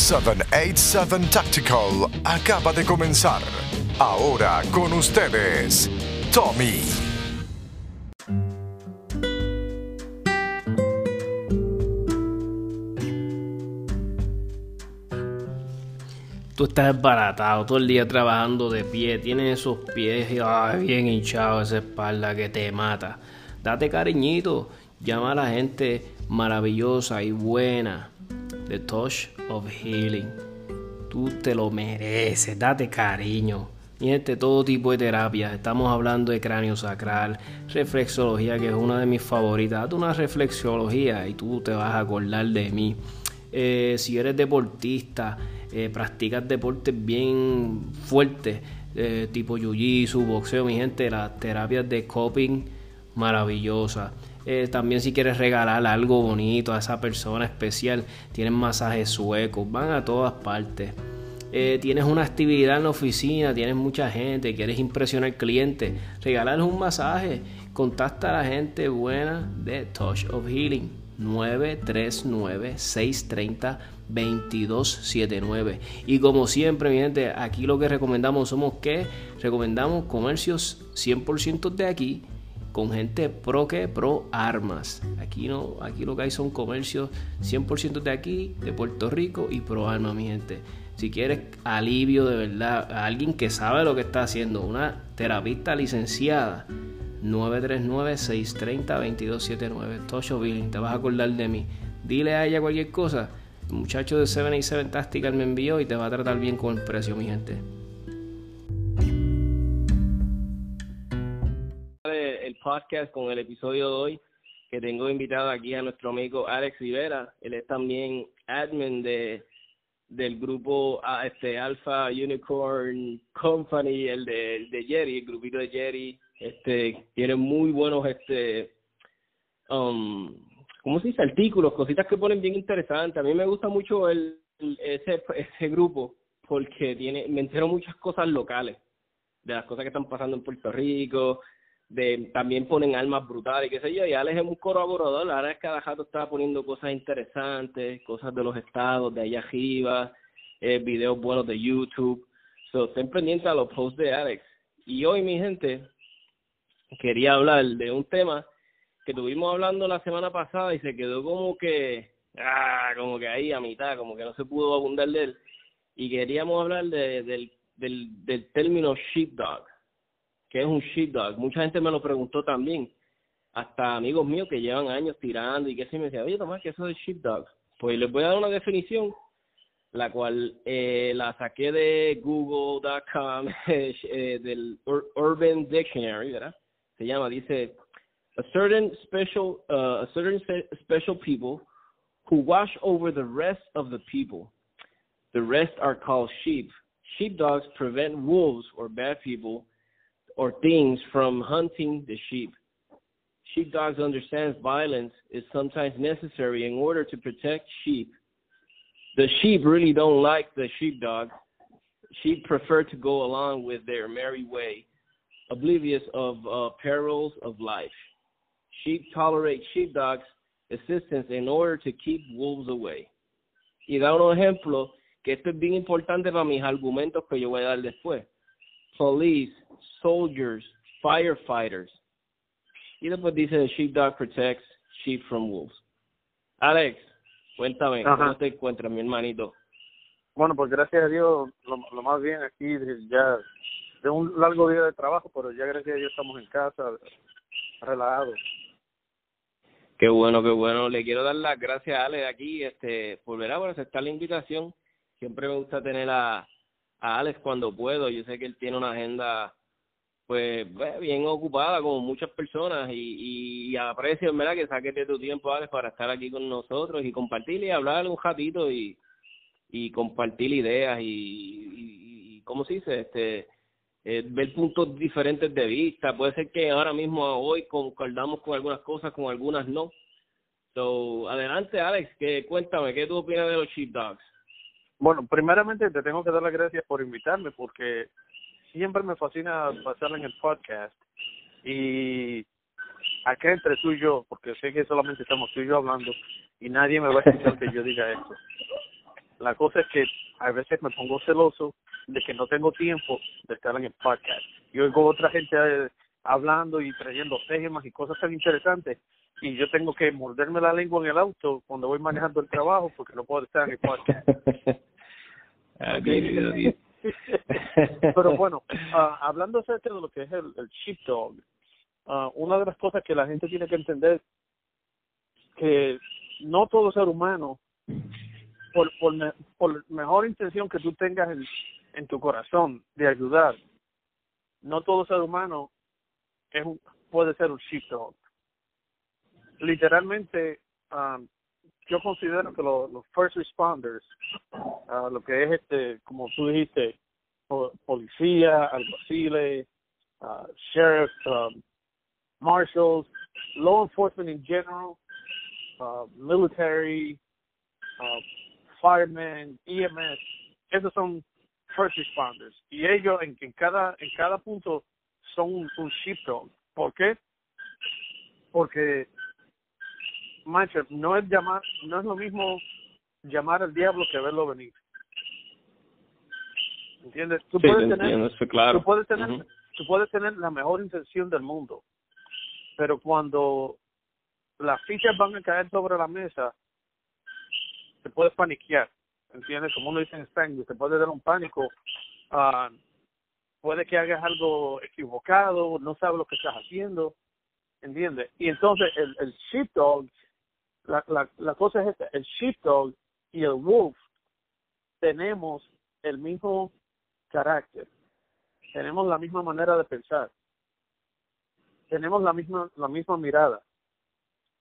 787 Tactical acaba de comenzar. Ahora con ustedes, Tommy. Tú estás desbaratado todo el día trabajando de pie, tienes esos pies bien hinchados, esa espalda que te mata. Date cariñito, llama a la gente maravillosa y buena The Touch of Healing. Tú te lo mereces, date cariño. Y este todo tipo de terapia. Estamos hablando de cráneo sacral, reflexología, que es una de mis favoritas. Date una reflexología y tú te vas a acordar de mí. Eh, si eres deportista, eh, practicas deportes bien fuertes, eh, tipo jiu-jitsu, boxeo, mi gente, las terapias de coping maravillosas. Eh, también si quieres regalar algo bonito a esa persona especial, tienen masajes suecos, van a todas partes. Eh, tienes una actividad en la oficina, tienes mucha gente, quieres impresionar al cliente, regalarles un masaje, contacta a la gente buena de Touch of Healing 939-630-2279. Y como siempre, mi gente, aquí lo que recomendamos somos que recomendamos comercios 100% de aquí con gente pro que pro armas. Aquí no, aquí lo que hay son comercios 100% de aquí, de Puerto Rico y pro armas, mi gente. Si quieres alivio de verdad, alguien que sabe lo que está haciendo, una terapista licenciada, 939-630-2279, Tocho Billing, te vas a acordar de mí. Dile a ella cualquier cosa. Muchacho de 787 Tactical me envió y te va a tratar bien con el precio, mi gente. Podcast con el episodio de hoy, que tengo invitado aquí a nuestro amigo Alex Rivera. Él es también admin de del grupo este Alpha Unicorn Company, el de, de Jerry, el grupito de Jerry. Este tiene muy buenos este um, ¿cómo se dice? artículos, cositas que ponen bien interesantes. A mí me gusta mucho el, ese ese grupo porque tiene me entero muchas cosas locales de las cosas que están pasando en Puerto Rico, de también ponen almas brutales, qué sé yo, y Alex es un colaborador, la es que cada rato está poniendo cosas interesantes, cosas de los estados, de allá arriba, eh, videos buenos de YouTube, so, estén pendientes a los posts de Alex. Y hoy, mi gente, quería hablar de un tema que tuvimos hablando la semana pasada y se quedó como que, ah, como que ahí a mitad, como que no se pudo abundar de él, y queríamos hablar de, del, del, del término sheepdog que es un sheepdog. Mucha gente me lo preguntó también, hasta amigos míos que llevan años tirando y que se me decía, oye Tomás, ¿qué eso es sheepdog? Pues les voy a dar una definición, la cual eh, la saqué de google.com, eh, del Urban Dictionary, ¿verdad? Se llama, dice, a certain special, uh, a certain special people who wash over the rest of the people. The rest are called sheep. Sheepdogs prevent wolves or bad people or things from hunting the sheep. Sheepdogs understand violence is sometimes necessary in order to protect sheep. The sheep really don't like the sheepdog. Sheep prefer to go along with their merry way, oblivious of uh, perils of life. Sheep tolerate sheepdogs' assistance in order to keep wolves away. Y da un ejemplo que esto es bien importante para mis argumentos que yo voy a dar después. Police soldiers, firefighters. Y después dice sheepdog protects sheep from wolves. Alex, cuéntame, ¿cómo te encuentras, mi hermanito? Bueno, pues gracias a Dios, lo, lo más bien aquí, ya de un largo día de trabajo, pero ya gracias a Dios estamos en casa, relajados. Qué bueno, qué bueno. Le quiero dar las gracias a Alex aquí, este, por ver por aceptar la invitación. Siempre me gusta tener a, a Alex cuando puedo. Yo sé que él tiene una agenda pues, bien ocupada como muchas personas y, y aprecio en verdad que saques tu tiempo Alex para estar aquí con nosotros y compartir y hablar un ratito y, y compartir ideas y, y, y ¿cómo se dice? este eh, ver puntos diferentes de vista. Puede ser que ahora mismo hoy concordamos con algunas cosas con algunas no. So adelante Alex que cuéntame qué tú opinas de los sheepdogs bueno primeramente te tengo que dar las gracias por invitarme porque siempre me fascina pasar en el podcast y acá entre tú y yo, porque sé que solamente estamos tú y yo hablando y nadie me va a escuchar que yo diga esto. La cosa es que a veces me pongo celoso de que no tengo tiempo de estar en el podcast. Yo oigo otra gente eh, hablando y trayendo temas y cosas tan interesantes y yo tengo que morderme la lengua en el auto cuando voy manejando el trabajo porque no puedo estar en el podcast. Ah, Pero bueno, uh, hablando acerca de lo que es el, el sheepdog, uh, una de las cosas que la gente tiene que entender que no todo ser humano, por, por, mejor intención que tú tengas en, en tu corazón de ayudar, no todo ser humano es un, puede ser un sheepdog. Literalmente, um, yo considero que los, first responders, uh, lo que es este, como tú dijiste, policía, alguaciles, uh, sheriff, um, marshals, law enforcement in general, uh, military, uh, firemen, EMS, esos son first responders. Y ellos en, en cada en cada punto son un, un sheepdog. ¿Por qué? Porque macho, no es llamar, no es lo mismo llamar al diablo que verlo venir. ¿Entiendes? Tú Sí, puedes te tener, entiendo, eso claro. tú puedes tener, Ujú. tú puedes tener la mejor intención del mundo, pero cuando las fichas van a caer sobre la mesa, te puedes paniquear, ¿entiendes? Como uno dice en Spanglish, te puede dar un pánico, ah, puede que hagas algo equivocado, no sabes lo que estás haciendo, ¿entiendes? Y entonces el, el sheepdog, la, la, la cosa es esta, el sheepdog y el wolf tenemos el mismo carácter, tenemos la misma manera de pensar, tenemos la misma la misma mirada,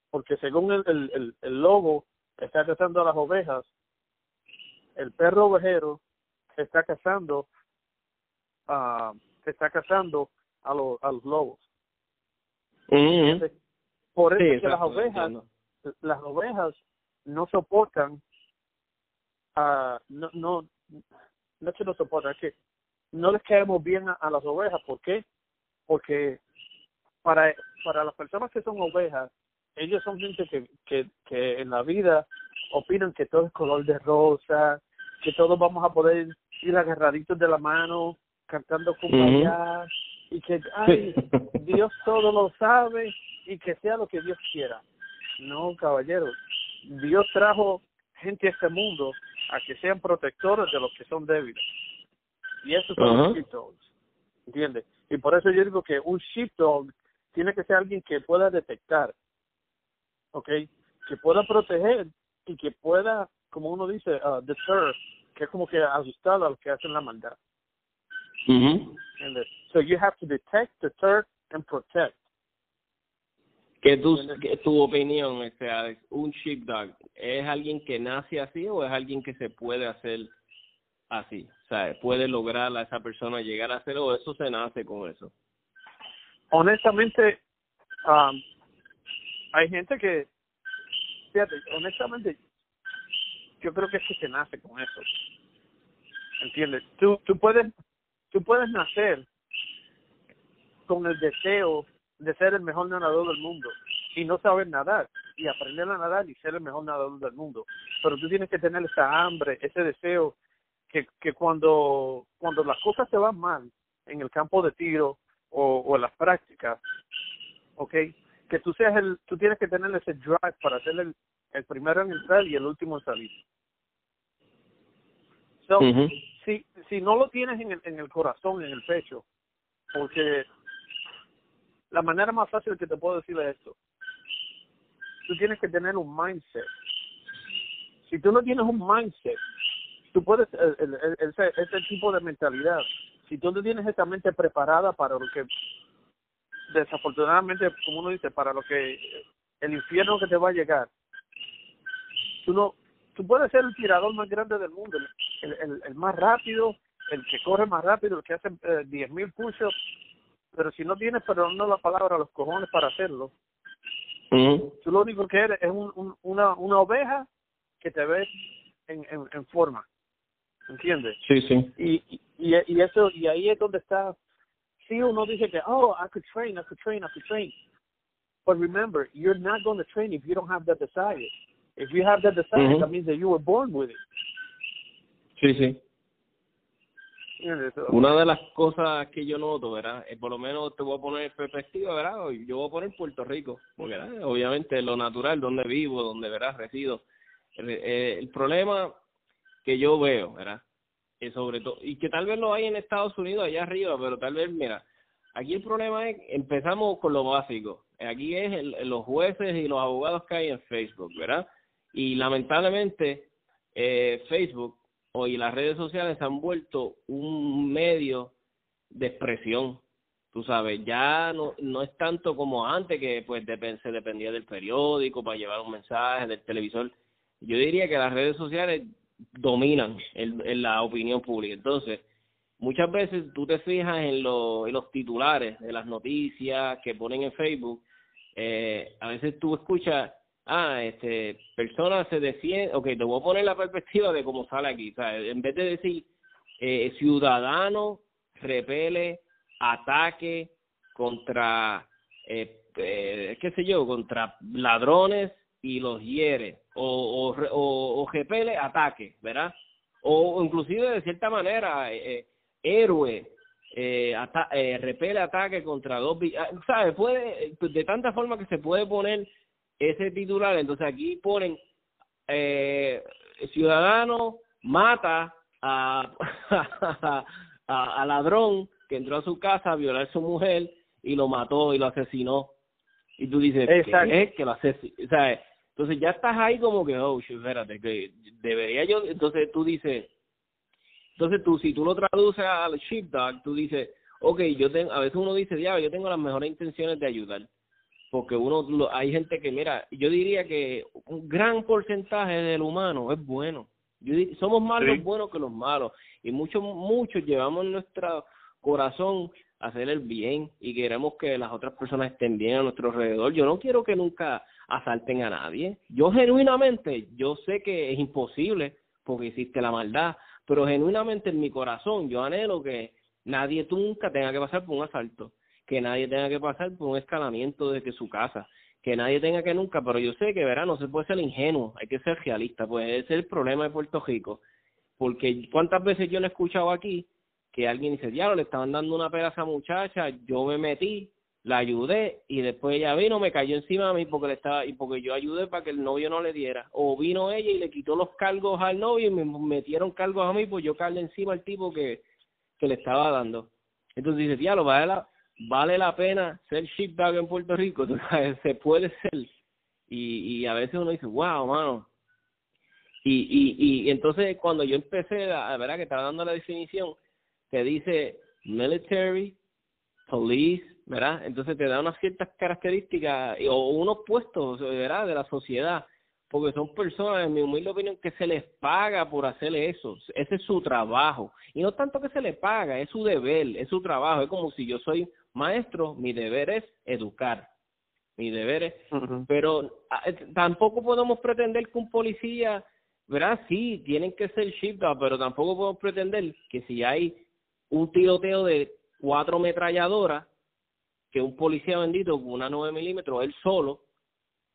porque según el, el, el, el lobo está cazando a las ovejas, el perro ovejero está cazando a está cazando a los a los lobos. Ujú. Por eso Sí, es que las ovejas entiendo. Las ovejas no soportan ah no no no es que no soportan es que no les caemos bien a, a las ovejas ¿por qué? porque para para las personas que son ovejas ellos son gente que que que en la vida opinan que todo es color de rosa que todos vamos a poder ir agarraditos de la mano cantando Ujú. cumbaya y que ay Dios todo lo sabe y que sea lo que Dios quiera. No, caballeros. Dios trajo gente a este mundo a que sean protectores de los que son débiles. Y eso son Ajá. los sheepdogs. ¿Entiendes? Y por eso yo digo que un sheepdog tiene que ser alguien que pueda detectar, ¿ok? Que pueda proteger y que pueda, como uno dice, uh, deter, que es como que asustar a los que hacen la maldad. Ujú. ¿Entiendes? So you have to detect, deter, and protect. ¿Qué tu, qué tu opinión, este, Alex? ¿Un sheepdog es alguien que nace así o es alguien que se puede hacer así? O sea, ¿puede lograr a esa persona llegar a ser o eso se nace con eso? honestamente, um, hay gente que, fíjate, honestamente, yo creo que es que se nace con eso. ¿Entiendes? Tú, tú puedes, tú puedes nacer con el deseo de ser el mejor nadador del mundo y no saber nadar y aprender a nadar y ser el mejor nadador del mundo. Pero tú tienes que tener esa hambre, ese deseo que, que cuando, cuando las cosas te van mal en el campo de tiro o, o en las prácticas, ¿ok? Que tú seas el, tú tienes que tener ese drive para ser el, el primero en entrar y el último en salir. So, si, si no lo tienes en el, en el corazón, en el pecho, porque la manera más fácil que te puedo decir es esto, tú tienes que tener un mindset. Si tú no tienes un mindset, tú puedes, ese, ese tipo de mentalidad, si tú no tienes esa mente preparada para lo que, desafortunadamente, como uno dice, para lo que, el infierno que te va a llegar, tú no, tú puedes ser el tirador más grande del mundo, el, el, más rápido, el que corre más rápido, el que hace eh, 10.000 push-ups, pero si no tienes, perdonando la palabra, los cojones para hacerlo, Ujú. tú lo único que eres es un, un- una, una oveja que te ves en, en, en forma, ¿entiendes? Sí, sí. Y, y, y eso, y ahí es donde está, sí uno dice que, oh, I could train, I could train, I could train. But remember, you're not going to train if you don't have that desire. If you have that desire, Mhm. that means that you were born with it. Sí, sí. Una de las cosas que yo noto, ¿verdad? Eh, por lo menos te voy a poner en perspectiva, ¿verdad? Yo voy a poner Puerto Rico, porque ¿verdad? obviamente lo natural, donde vivo, donde, ¿verdad? Resido. Eh, el problema que yo veo, ¿verdad? Y sobre todo, y que tal vez lo hay en Estados Unidos allá arriba, pero tal vez, mira, aquí el problema es, empezamos con lo básico. Aquí es el, los jueces y los abogados que hay en Facebook, ¿verdad? Y lamentablemente, eh, Facebook hoy las redes sociales se han vuelto un medio de expresión. Tú sabes, ya no, no es tanto como antes que pues se dependía del periódico para llevar un mensaje, del televisor. Yo diría que las redes sociales dominan en, la opinión pública. Entonces, muchas veces tú te fijas en, en los titulares de las noticias que ponen en Facebook, eh, a veces tú escuchas ah, este, persona se defiende, ok, te voy a poner la perspectiva de cómo sale aquí, o sea, en vez de decir eh, ciudadano repele ataque contra, eh, eh, qué sé yo, contra ladrones y los hiere, o, o, o, repele ataque, ¿verdad? O, inclusive de cierta manera, eh, héroe eh, repele ataque contra dos, ah, ¿sabes? Puede, de tanta forma que se puede poner ese titular, entonces aquí ponen eh, ciudadano mata a, a, ladrón que entró a su casa a violar a su mujer y lo mató y lo asesinó. Y tú dices, ¿qué es que lo asesinó? Entonces ya estás ahí como que, oh, espérate, que debería yo, entonces tú dices, entonces tú, si tú lo traduces al sheepdog, tú dices, ok, yo tengo, a veces uno dice, diablo, yo tengo las mejores intenciones de ayudar porque uno hay gente que mira yo diría que un gran porcentaje del humano es bueno. Yo, somos más los buenos que los malos y muchos muchos llevamos en nuestro corazón a hacer el bien y queremos que las otras personas estén bien a nuestro alrededor. Yo no quiero que nunca asalten a nadie. Yo genuinamente yo sé que es imposible porque existe la maldad pero genuinamente en mi corazón yo anhelo que nadie nunca tenga que pasar por un asalto que nadie tenga que pasar por un escalamiento desde su casa, que nadie tenga que nunca, pero yo sé que verá, no se puede ser ingenuo, hay que ser realista, pues ese es el problema de Puerto Rico, porque cuántas veces yo le he escuchado aquí que alguien dice, diablo, le estaban dando una pera a esa muchacha, yo me metí, la ayudé y después ella vino, me cayó encima de mí porque le estaba y porque yo ayudé para que el novio no le diera, o vino ella y le quitó los cargos al novio y me metieron cargos a mí, pues yo cargué encima al tipo que, que le estaba dando. Entonces dice, diablo, vale la, vale la pena ser sheepdog en Puerto Rico, se puede ser. Y, y a veces uno dice, wow, mano. Y, y, y entonces cuando yo empecé, a verdad que estaba dando la definición, que dice military, police, ¿verdad? Entonces te da unas ciertas características o unos puestos, ¿verdad? De la sociedad, porque son personas, en mi humilde opinión, que se les paga por hacer eso. Ese es su trabajo. Y no tanto que se les paga, es su deber, es su trabajo. Es como si yo soy maestro, mi deber es educar. Mi deber es, pero ah, eh, tampoco podemos pretender que un policía, ¿verdad? Sí, tienen que ser sheepdog, pero tampoco podemos pretender que si hay un tiroteo de cuatro metralladoras, que un policía bendito con una 9 milímetros, él solo,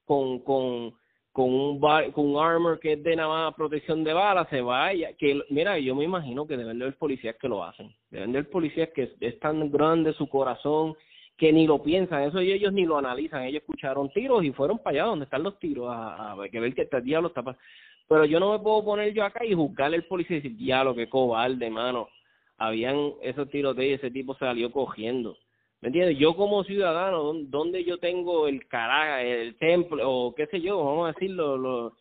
con, con con un con un armor que es de nada más protección de balas se vaya que mira yo me imagino que deben de haber policías que lo hacen. Deben de haber policías que es, tan grande su corazón que ni lo piensan. Eso ellos ni lo analizan. Ellos escucharon tiros y fueron para allá donde están los tiros a, a que ver que este diablo está pasando pero yo no me puedo poner yo acá y juzgarle al policía y decir diablo que cobarde mano. Habían esos tiros de ese tipo salió cogiendo ¿Me entiendes? Yo como ciudadano, ¿dónde yo tengo el carácter, el templo, o qué sé yo, vamos a decirlo, los,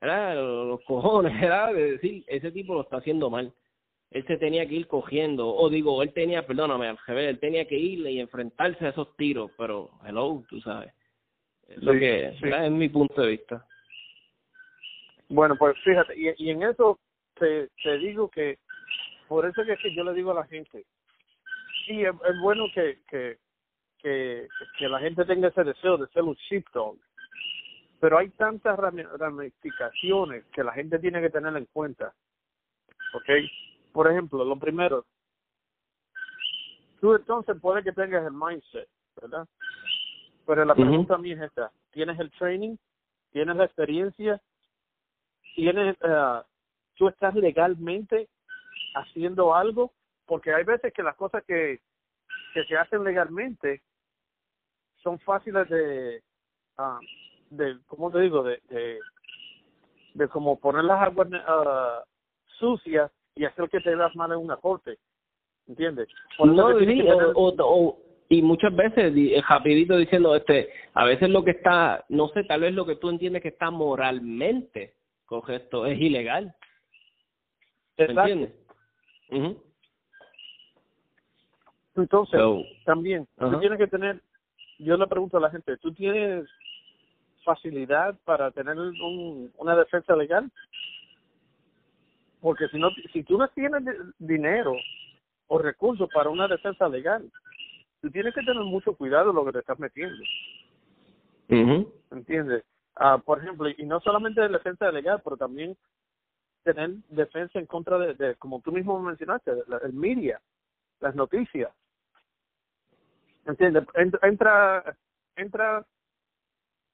los cojones, ¿verdad? De decir, ese tipo lo está haciendo mal. Él se tenía que ir cogiendo, o digo, él tenía, perdóname, al revés, él tenía que irle y enfrentarse a esos tiros, pero, hello, tú sabes. Es lo que es mi punto de vista. Bueno, pues fíjate, y, y en eso te, te digo que, por eso es que yo le digo a la gente, sí, es, bueno que, que, que, que la gente tenga ese deseo de ser un sheepdog, pero hay tantas ramificaciones que la gente tiene que tener en cuenta. ¿Ok? Por ejemplo, lo primero, tú entonces puede que tengas el mindset, ¿verdad? Pero la pregunta a mí es esta, ¿tienes el training? ¿Tienes la experiencia? ¿Tienes uh, tú estás legalmente haciendo algo, porque hay veces que las cosas que, que se hacen legalmente son fáciles de, uh, de ¿cómo te digo? De, de, de como poner las aguas uh, sucias y hacer que te das mal en una corte, ¿entiendes? No, sí, o, o, y muchas veces eh, rapidito diciendo este a veces lo que está no sé tal vez lo que tú entiendes que está moralmente correcto es ilegal ¿Me entiendes? Entonces también tú tienes que tener yo le pregunto a la gente tú tienes facilidad para tener un, una defensa legal porque si no si tú no tienes dinero o recursos para una defensa legal tú tienes que tener mucho cuidado lo que te estás metiendo. ¿Entiendes? Uh, por ejemplo, y no solamente de defensa legal, pero también tener defensa en contra de, de como tú mismo mencionaste, el media, las noticias. ¿Entiendes? Entra, entra,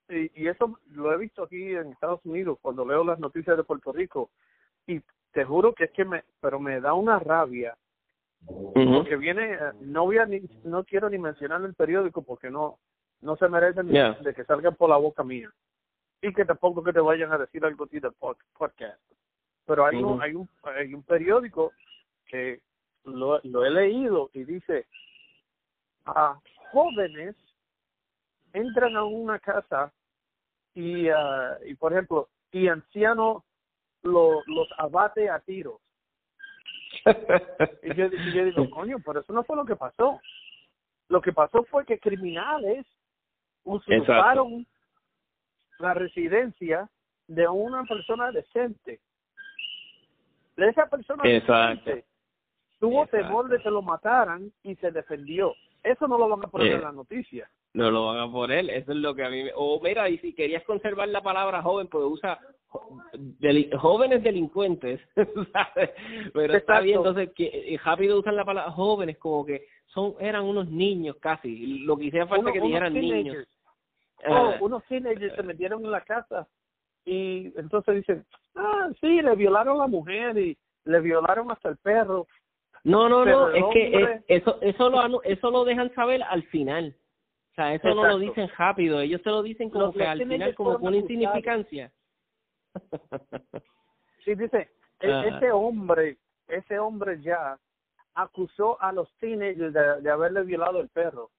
y, y eso lo he visto aquí en Estados Unidos cuando leo las noticias de Puerto Rico, y te juro que es que me, pero me da una rabia porque viene, no voy a ni, no quiero ni mencionar el periódico porque no no se merecen de que salgan por la boca mía y que tampoco que te vayan a decir algo así del podcast. Pero hay, un, hay un hay un periódico que lo, lo he leído y dice a jóvenes entran a una casa y uh, y por ejemplo y ancianos lo, los abate a tiros y, yo, digo, coño, pero eso no fue lo que pasó. Lo que pasó fue que criminales usurparon la residencia de una persona decente. De esa persona decente tuvo temor de que lo mataran y se defendió. Eso no lo van a poner en la noticia. No lo van a poner, eso es lo que a mí... O mira, y si querías conservar la palabra joven, pues usa jóvenes delincuentes, Pero está bien, entonces, que eh, rápido usan la palabra jóvenes como que son eran unos niños casi, lo que hiciera falta que dijeran niños. Oh, uh, unos teenagers se metieron en la casa y entonces dicen, ah, sí, le violaron a la mujer y le violaron hasta el perro. No, no, no, es que eso eso lo eso lo dejan saber al final. O sea, eso no lo dicen rápido, ellos se lo dicen como que al final como con una insignificancia. Sí, dice, e-, ah. ese hombre, ese hombre ya acusó a los teenagers de, de haberle violado el perro.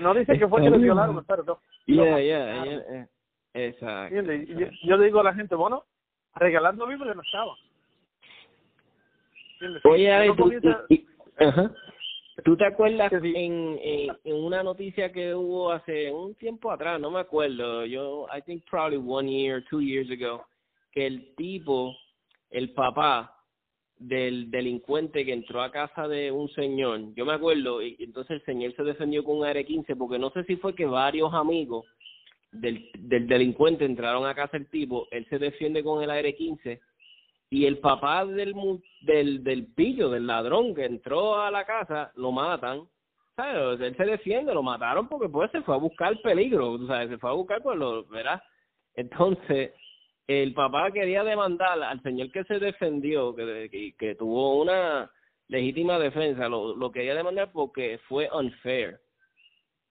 No dice que fue que le violaron el perro, no. Yeah, yeah, yeah, Exacto. Yo, yo, digo a la gente, bueno, regalando Biblia no estaba. Oye, ¿Tú te acuerdas en, en, una noticia que hubo hace un tiempo atrás, no me acuerdo, yo, I think probably one year, two years ago, que el tipo, el papá del delincuente que entró a casa de un señor, yo me acuerdo, y entonces el señor se defendió con un AR-15, porque no sé si fue que varios amigos del, del delincuente entraron a casa del tipo, él se defiende con el AR-15 y el papá del, del, del pillo, del ladrón que entró a la casa, lo matan. ¿Sabes? Él se defiende, lo mataron porque pues se fue a buscar peligro, ¿sabes? Se fue a buscar, pues lo, ¿verdad? Entonces, el papá quería demandar al señor que se defendió, que, que, que tuvo una legítima defensa, lo, lo quería demandar porque fue unfair.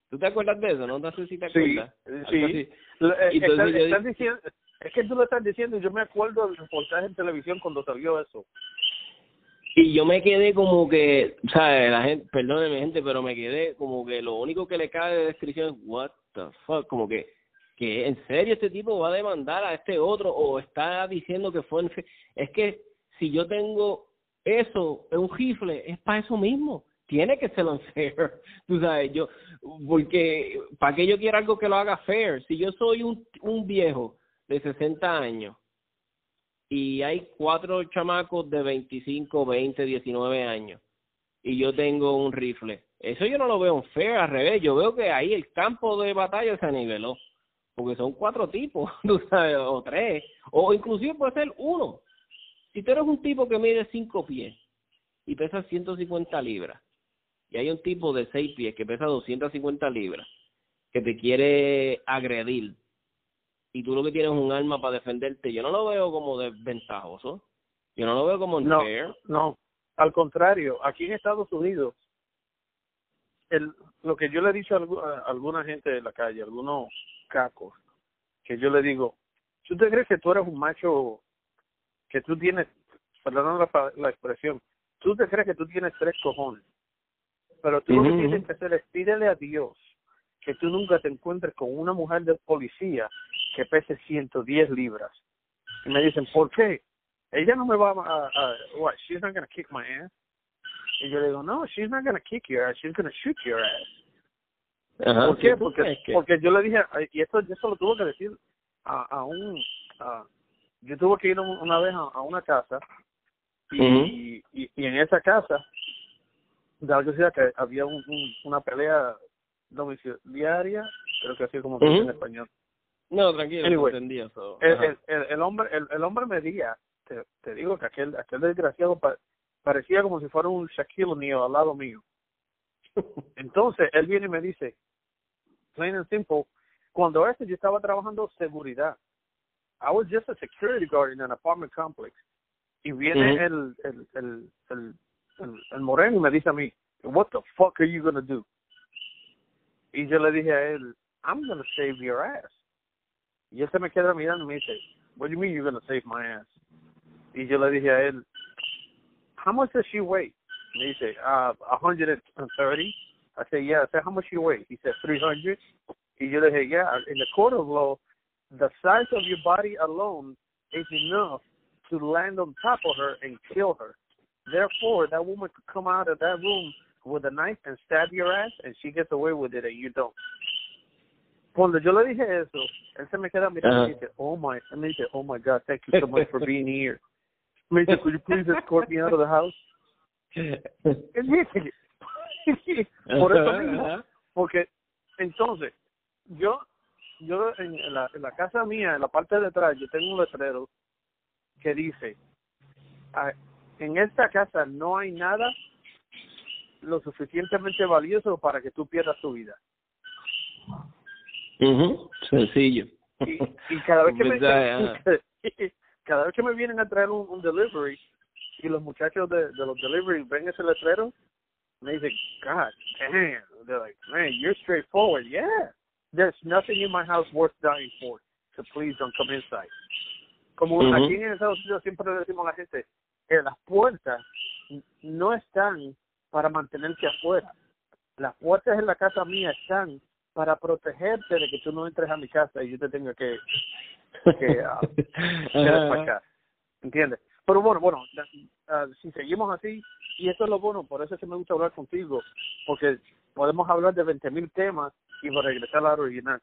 ¿Tú te acuerdas de eso? No, no sé si te acuerdas. Sí, sí. Entonces, diciendo, es que tú lo estás diciendo y yo me acuerdo del reportaje en televisión cuando salió eso. Y yo me quedé como que, ¿sabes? La gente, perdóneme gente, pero me quedé como que lo único que le cae de descripción es, what the fuck, como que, que en serio este tipo va a demandar a este otro o está diciendo que fue, en es que si yo tengo eso, es un rifle, es para eso mismo tiene que ser unfair, tú sabes, yo, porque, ¿para qué yo quiero algo que lo haga fair? Si yo soy un, un viejo de 60 años. Y hay cuatro chamacos de 25, 20, 19 años. Y yo tengo un rifle. Eso yo no lo veo feo, al revés, yo veo que ahí el campo de batalla se niveló, porque son cuatro tipos, tú sabes, o tres, o inclusive puede ser uno. Si tú eres un tipo que mide cinco pies y pesa 150 libras, y hay un tipo de seis pies que pesa 250 libras, que te quiere agredir, y tú lo que tienes es un arma para defenderte, yo no lo veo como desventajoso. Yo no lo veo como no. No, al contrario, aquí en Estados Unidos, el, lo que yo le he dicho a, alguna gente de la calle, algunos cacos, que yo le digo, ¿tú te crees que tú eres un macho que tú tienes, perdón la, la expresión, tú te crees que tú tienes tres cojones, pero tú lo que tienes que hacer es pídele a Dios que tú nunca te encuentres con una mujer de policía que pese 110 libras. Y me dicen, ¿por qué? Ella no me va a, what, she's not going to kick my ass. Y yo le digo, no, she's not going to kick your ass, she's going to shoot your ass. ¿Por qué? Porque, porque yo le dije, y esto, eso lo tuve que decir a, a un, a, yo tuve que ir una vez a, una casa y, y, y, en esa casa, de algo decía que había un, una pelea domiciliaria, creo que así como se dice en español. No, tranquilo, entendí eso. El, el, el, hombre el, el hombre medía, te, te digo que aquel aquel desgraciado parecía como si fuera un Shaquille O'Neal al lado mío. Entonces, él viene y me dice, plain and simple, cuando este yo estaba trabajando seguridad. I was just a security guard in an apartment complex. Y viene el, el, el, el, el, el moreno y me dice a mí, what the fuck are you gonna do? Yo le dije a él, I'm going to save your ass. Y él se me queda mirando y me dice, what do you mean you're going to save my ass? Y yo le dije a él, how much does she weigh? Me dice, uh, 130. I said, yeah. I said, how much she weigh? He said, 300. Y yo le dije, yeah, in the court of law, the size of your body alone is enough to land on top of her and kill her. Therefore, that woman could come out of that room with a knife and stab your ass and she gets away with it and you don't. Cuando yo le dije eso, él se me queda mirando y dice, oh my, and me dice, oh my God, thank you so much for being here. Me dice, could you please escort me out of the house? por eso mismo, porque entonces, yo, yo en la, en la casa mía, en la parte de atrás, yo tengo un letrero que dice, ah, en esta casa no hay nada lo suficientemente valioso para que tú pierdas tu vida. Sencillo. Y, cada vez que me cada vez que me vienen a traer un, delivery y los muchachos de, de los delivery ven ese letrero, me dicen, God damn, they're like, man, you're straightforward. Yeah, there's nothing in my house worth dying for, so please don't come inside. Como aquí en Estados Unidos siempre le decimos a la gente, que las puertas no están para mantenerse afuera. Las puertas en la casa mía están para protegerte de que tú no entres a mi casa y yo te tenga que, que, uh, ¿Entiendes? Pero bueno, bueno, uh, si seguimos así, y eso es lo bueno, por eso es que me gusta hablar contigo, porque podemos hablar de 20.000 temas y regresar a la original.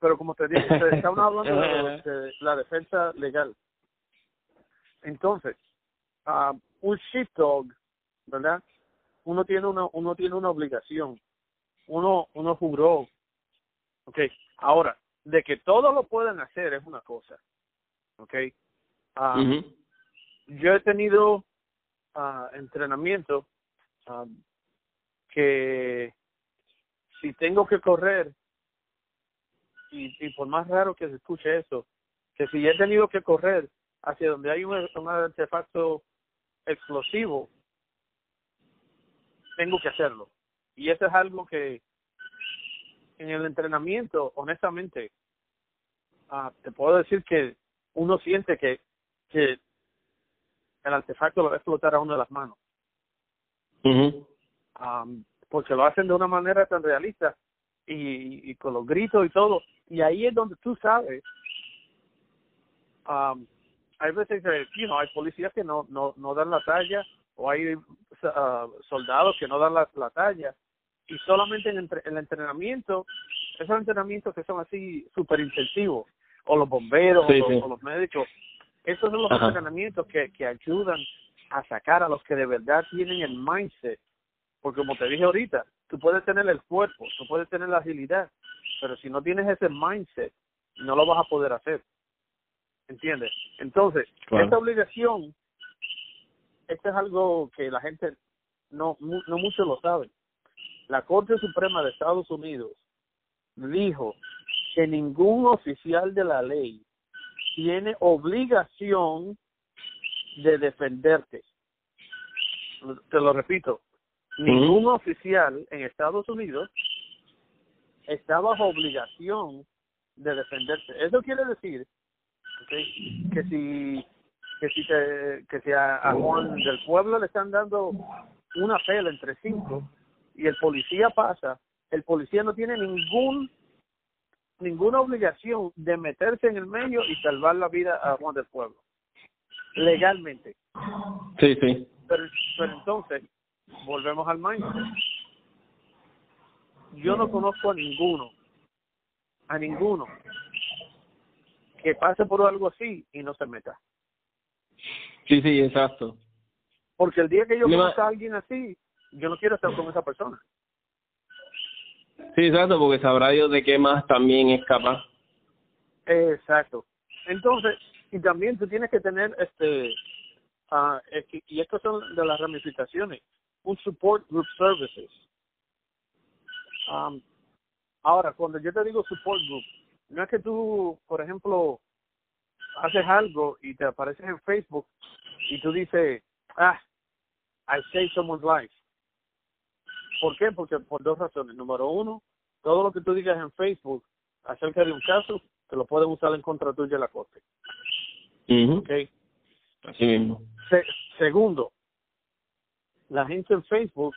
Pero como te dije, estamos hablando de, la defensa legal. Entonces, uh, un sheepdog, ¿verdad? Uno tiene una uno tiene una obligación uno uno juró. Okay ahora de que todos lo pueden hacer es una cosa okay ah, yo he tenido uh, entrenamiento ah, que si tengo que correr y, y por más raro que se escuche eso que si he tenido que correr hacia donde hay un, un artefacto explosivo tengo que hacerlo. Y eso es algo que en el entrenamiento, honestamente, uh, te puedo decir que uno siente que, que el artefacto lo va a explotar a uno de las manos. um, porque lo hacen de una manera tan realista y, y con los gritos y todo. Y ahí es donde tú sabes. Um, hay veces que, you know, hay policías que no, no, no dan la talla o hay uh, soldados que no dan la, la talla y solamente en el entrenamiento, esos entrenamientos que son así súper intensivos, o los bomberos o, los médicos, esos son los entrenamientos que, que ayudan a sacar a los que de verdad tienen el mindset, porque como te dije ahorita, tú puedes tener el cuerpo, tú puedes tener la agilidad, pero si no tienes ese mindset, no lo vas a poder hacer. ¿Entiendes? Entonces, esta obligación esto es algo que la gente no, no mucho lo sabe. La Corte Suprema de Estados Unidos dijo que ningún oficial de la ley tiene obligación de defenderte. Te lo repito, ningún oficial en Estados Unidos está bajo obligación de defenderse. Eso quiere decir que si que si te, que si a, Juan del pueblo le están dando una pela entre cinco y el policía pasa, el policía no tiene ningún ninguna obligación de meterse en el medio y salvar la vida a Juan del Pueblo. Legalmente. Sí, sí. Pero, pero entonces, volvemos al mindset. Yo no conozco a ninguno, a ninguno, que pase por algo así y no se meta. Sí, sí, exacto. Porque el día que yo conozca a alguien así, yo no quiero estar con esa persona. Sí, exacto, porque sabrá Dios de qué más también es capaz. Exacto. Entonces, y también tú tienes que tener, este, uh, y estas son de las ramificaciones, un support group services. Um, ahora, cuando yo te digo support group, no es que tú, por ejemplo, haces algo y te apareces en Facebook y tú dices, ah, I saved someone's life. ¿Por qué? Porque por dos razones. Número uno, todo lo que tú digas en Facebook acerca de un caso, te lo pueden usar en contra tuya en la corte. okay. Así mismo. segundo, la gente en Facebook,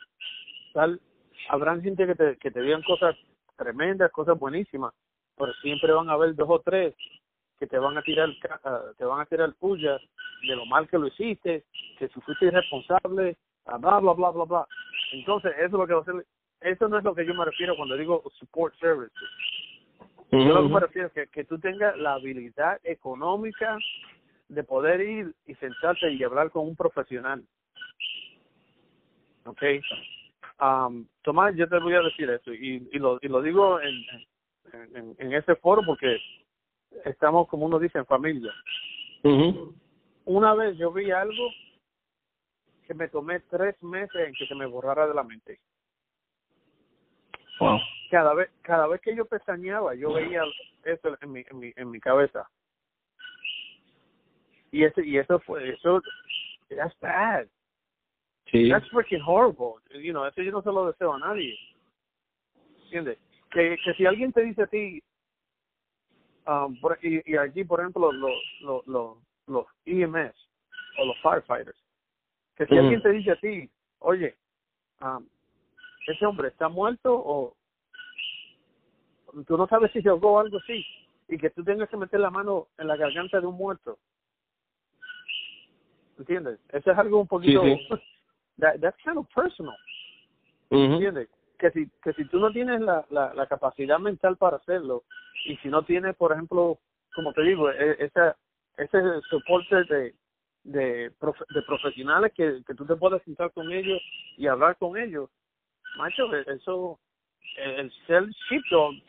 tal, habrán gente que te, que te digan cosas tremendas, cosas buenísimas, pero siempre van a haber dos o tres que te van a tirar ah, te van a tirar puya de lo mal que lo hiciste, que si fuiste irresponsable, bla bla bla bla bla. Entonces, eso es lo que va a hacer, eso no es lo que yo me refiero cuando digo support services. Yo lo que me refiero es que, que tú tengas la habilidad económica de poder ir y sentarte y hablar con un profesional. ¿Ok? Um, Tomás, yo te voy a decir esto y, y, lo, y lo digo en, en, en ese foro porque estamos, como uno dice, en familia. Una vez yo vi algo que me tomé tres meses en que se me borrara de la mente. Cada vez, cada vez que yo pestañeaba, yo veía eso en mi, en mi, en mi cabeza. Y eso, y eso fue, eso, that's bad. Sí. That's freaking horrible. You know, eso yo no se lo deseo a nadie. ¿Entiendes? Que, que si alguien te dice a ti, um, por, y, y allí, por ejemplo, los, los, los, los EMS o los firefighters, que si alguien te dice a ti, oye, um, ese hombre está muerto o tú no sabes si se ahogó o algo así, y que tú tengas que meter la mano en la garganta de un muerto. ¿Entiendes? Eso es algo un poquito... That, that's kind of personal. ¿Entiendes? Que si, que si tú no tienes la, la, la capacidad mental para hacerlo, y si no tienes, por ejemplo, como te digo, e, esa, ese soporte de, de, de profesionales que, que tú te puedas sentar con ellos y hablar con ellos, macho, e, eso, el self shifter,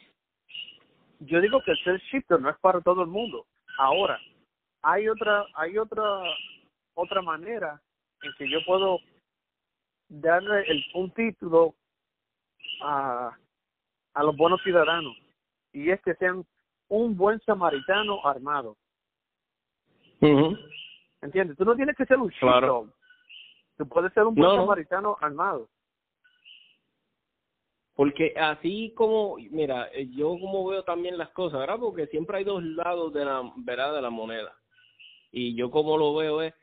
yo digo que el self shifter no es para todo el mundo. Ahora, hay otra, hay otra, otra manera en que yo puedo darle el, un título a, a los buenos ciudadanos y es que sean un buen samaritano armado. ¿Entiendes? Tú no tienes que ser un claro. Tú puedes ser un buen samaritano armado. Porque así como, mira, eh, yo como veo también las cosas, ¿verdad? Porque siempre hay dos lados de la, ¿verdad? De la moneda. Y yo como lo veo es,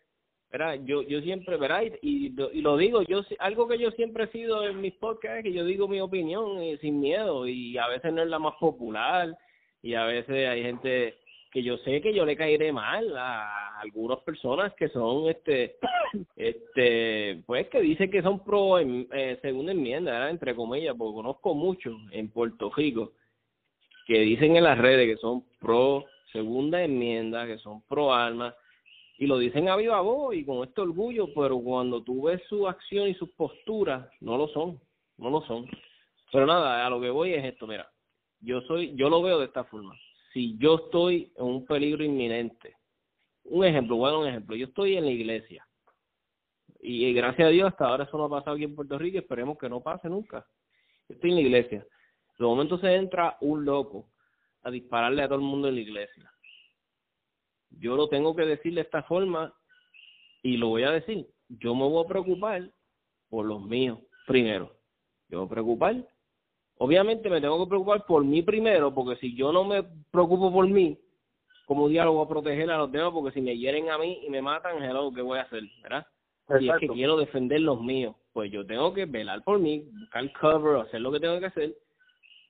¿verdad? Yo, yo siempre, ¿verdad? Y, y, lo digo, yo algo que yo siempre he sido en mis podcasts es que yo digo mi opinión eh, sin miedo y a veces no es la más popular y a veces hay gente que yo sé que yo le caeré mal a algunas personas que son este este pues que dicen que son pro eh, segunda enmienda entre comillas porque conozco muchos en Puerto Rico que dicen en las redes que son pro segunda enmienda que son pro armas y lo dicen a viva voz y con este orgullo pero cuando tú ves su acción y sus posturas no lo son no lo son pero nada a lo que voy es esto mira yo soy yo lo veo de esta forma si yo estoy en un peligro inminente. Un ejemplo, bueno, un ejemplo, yo estoy en la iglesia y gracias a Dios hasta ahora eso no ha pasado aquí en Puerto Rico y esperemos que no pase nunca. estoy en la iglesia. De momento se entra un loco a dispararle a todo el mundo en la iglesia. Yo lo tengo que decir de esta forma y lo voy a decir. Yo me voy a preocupar por los míos primero. Yo me voy a preocupar. Obviamente me tengo que preocupar por mí primero, porque si yo no me preocupo por mí, como diálogo voy a proteger a los demás? Porque si me hieren a mí y me matan, hello, ¿qué voy a hacer? ¿Verdad? Y es que quiero defender los míos. Pues yo tengo que velar por mí, buscar cover, hacer lo que tengo que hacer.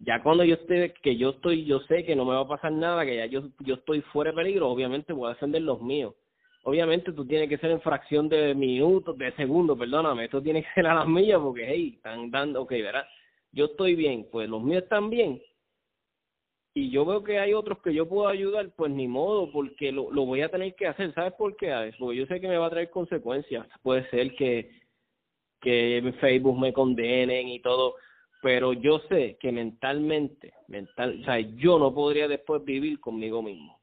Ya cuando yo esté, que yo estoy, yo sé que no me va a pasar nada, que ya yo, yo estoy fuera de peligro, obviamente voy a defender los míos. Obviamente tú tienes que ser en fracción de minutos, de segundos, perdóname, esto tiene que ser a las millas porque, hey, están dando, ok, ¿verdad? Yo estoy bien, pues los míos están bien, y yo veo que hay otros que yo puedo ayudar, pues ni modo, porque lo, lo voy a tener que hacer. ¿Sabes por qué? Porque yo sé que me va a traer consecuencias. Puede ser que, que Facebook me condenen y todo, pero yo sé que mentalmente, mental, o sea, yo no podría después vivir conmigo mismo.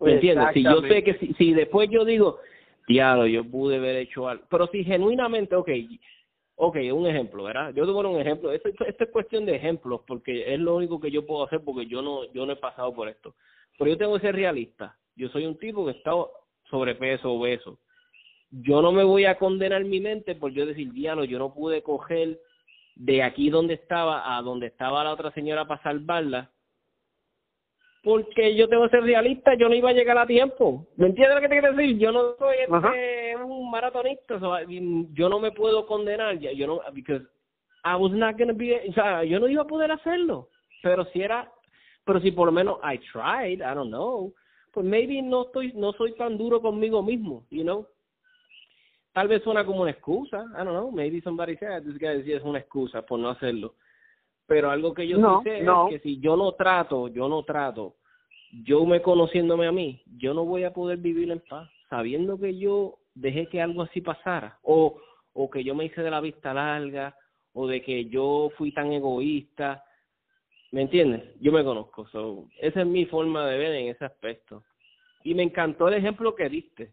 ¿Me entiendes? Si yo sé que si, si después yo digo, diablo, yo pude haber hecho algo, pero si genuinamente, ok, Ok, un ejemplo, ¿verdad? Yo te pongo un ejemplo. Esto, esto es cuestión de ejemplos, porque es lo único que yo puedo hacer, porque yo no, yo no he pasado por esto. Pero yo tengo que ser realista. Yo soy un tipo que está sobrepeso, obeso. Yo no me voy a condenar mi mente por yo decir, diablo, yo no pude coger de aquí donde estaba a donde estaba la otra señora para salvarla, porque yo tengo que ser realista, yo no iba a llegar a tiempo. ¿Me entiendes lo que te quiero decir? Yo no soy este, un maratonista, yo no me puedo condenar, ya, yo no, because I was not gonna be, o sea, yo no iba a poder hacerlo. Pero si era, pero si por lo menos I tried, I don't know, pues maybe no estoy, no soy tan duro conmigo mismo, you know. Tal vez suena como una excusa, I don't know, maybe somebody said this guy es una excusa por no hacerlo. Pero algo que yo no, sé es que si yo no trato, yo no trato, yo me conociéndome a mí, yo no voy a poder vivir en paz, sabiendo que yo dejé que algo así pasara, o, o que yo me hice de la vista larga, o de que yo fui tan egoísta, ¿me entiendes? Yo me conozco, so, esa es mi forma de ver en ese aspecto. Y me encantó el ejemplo que diste,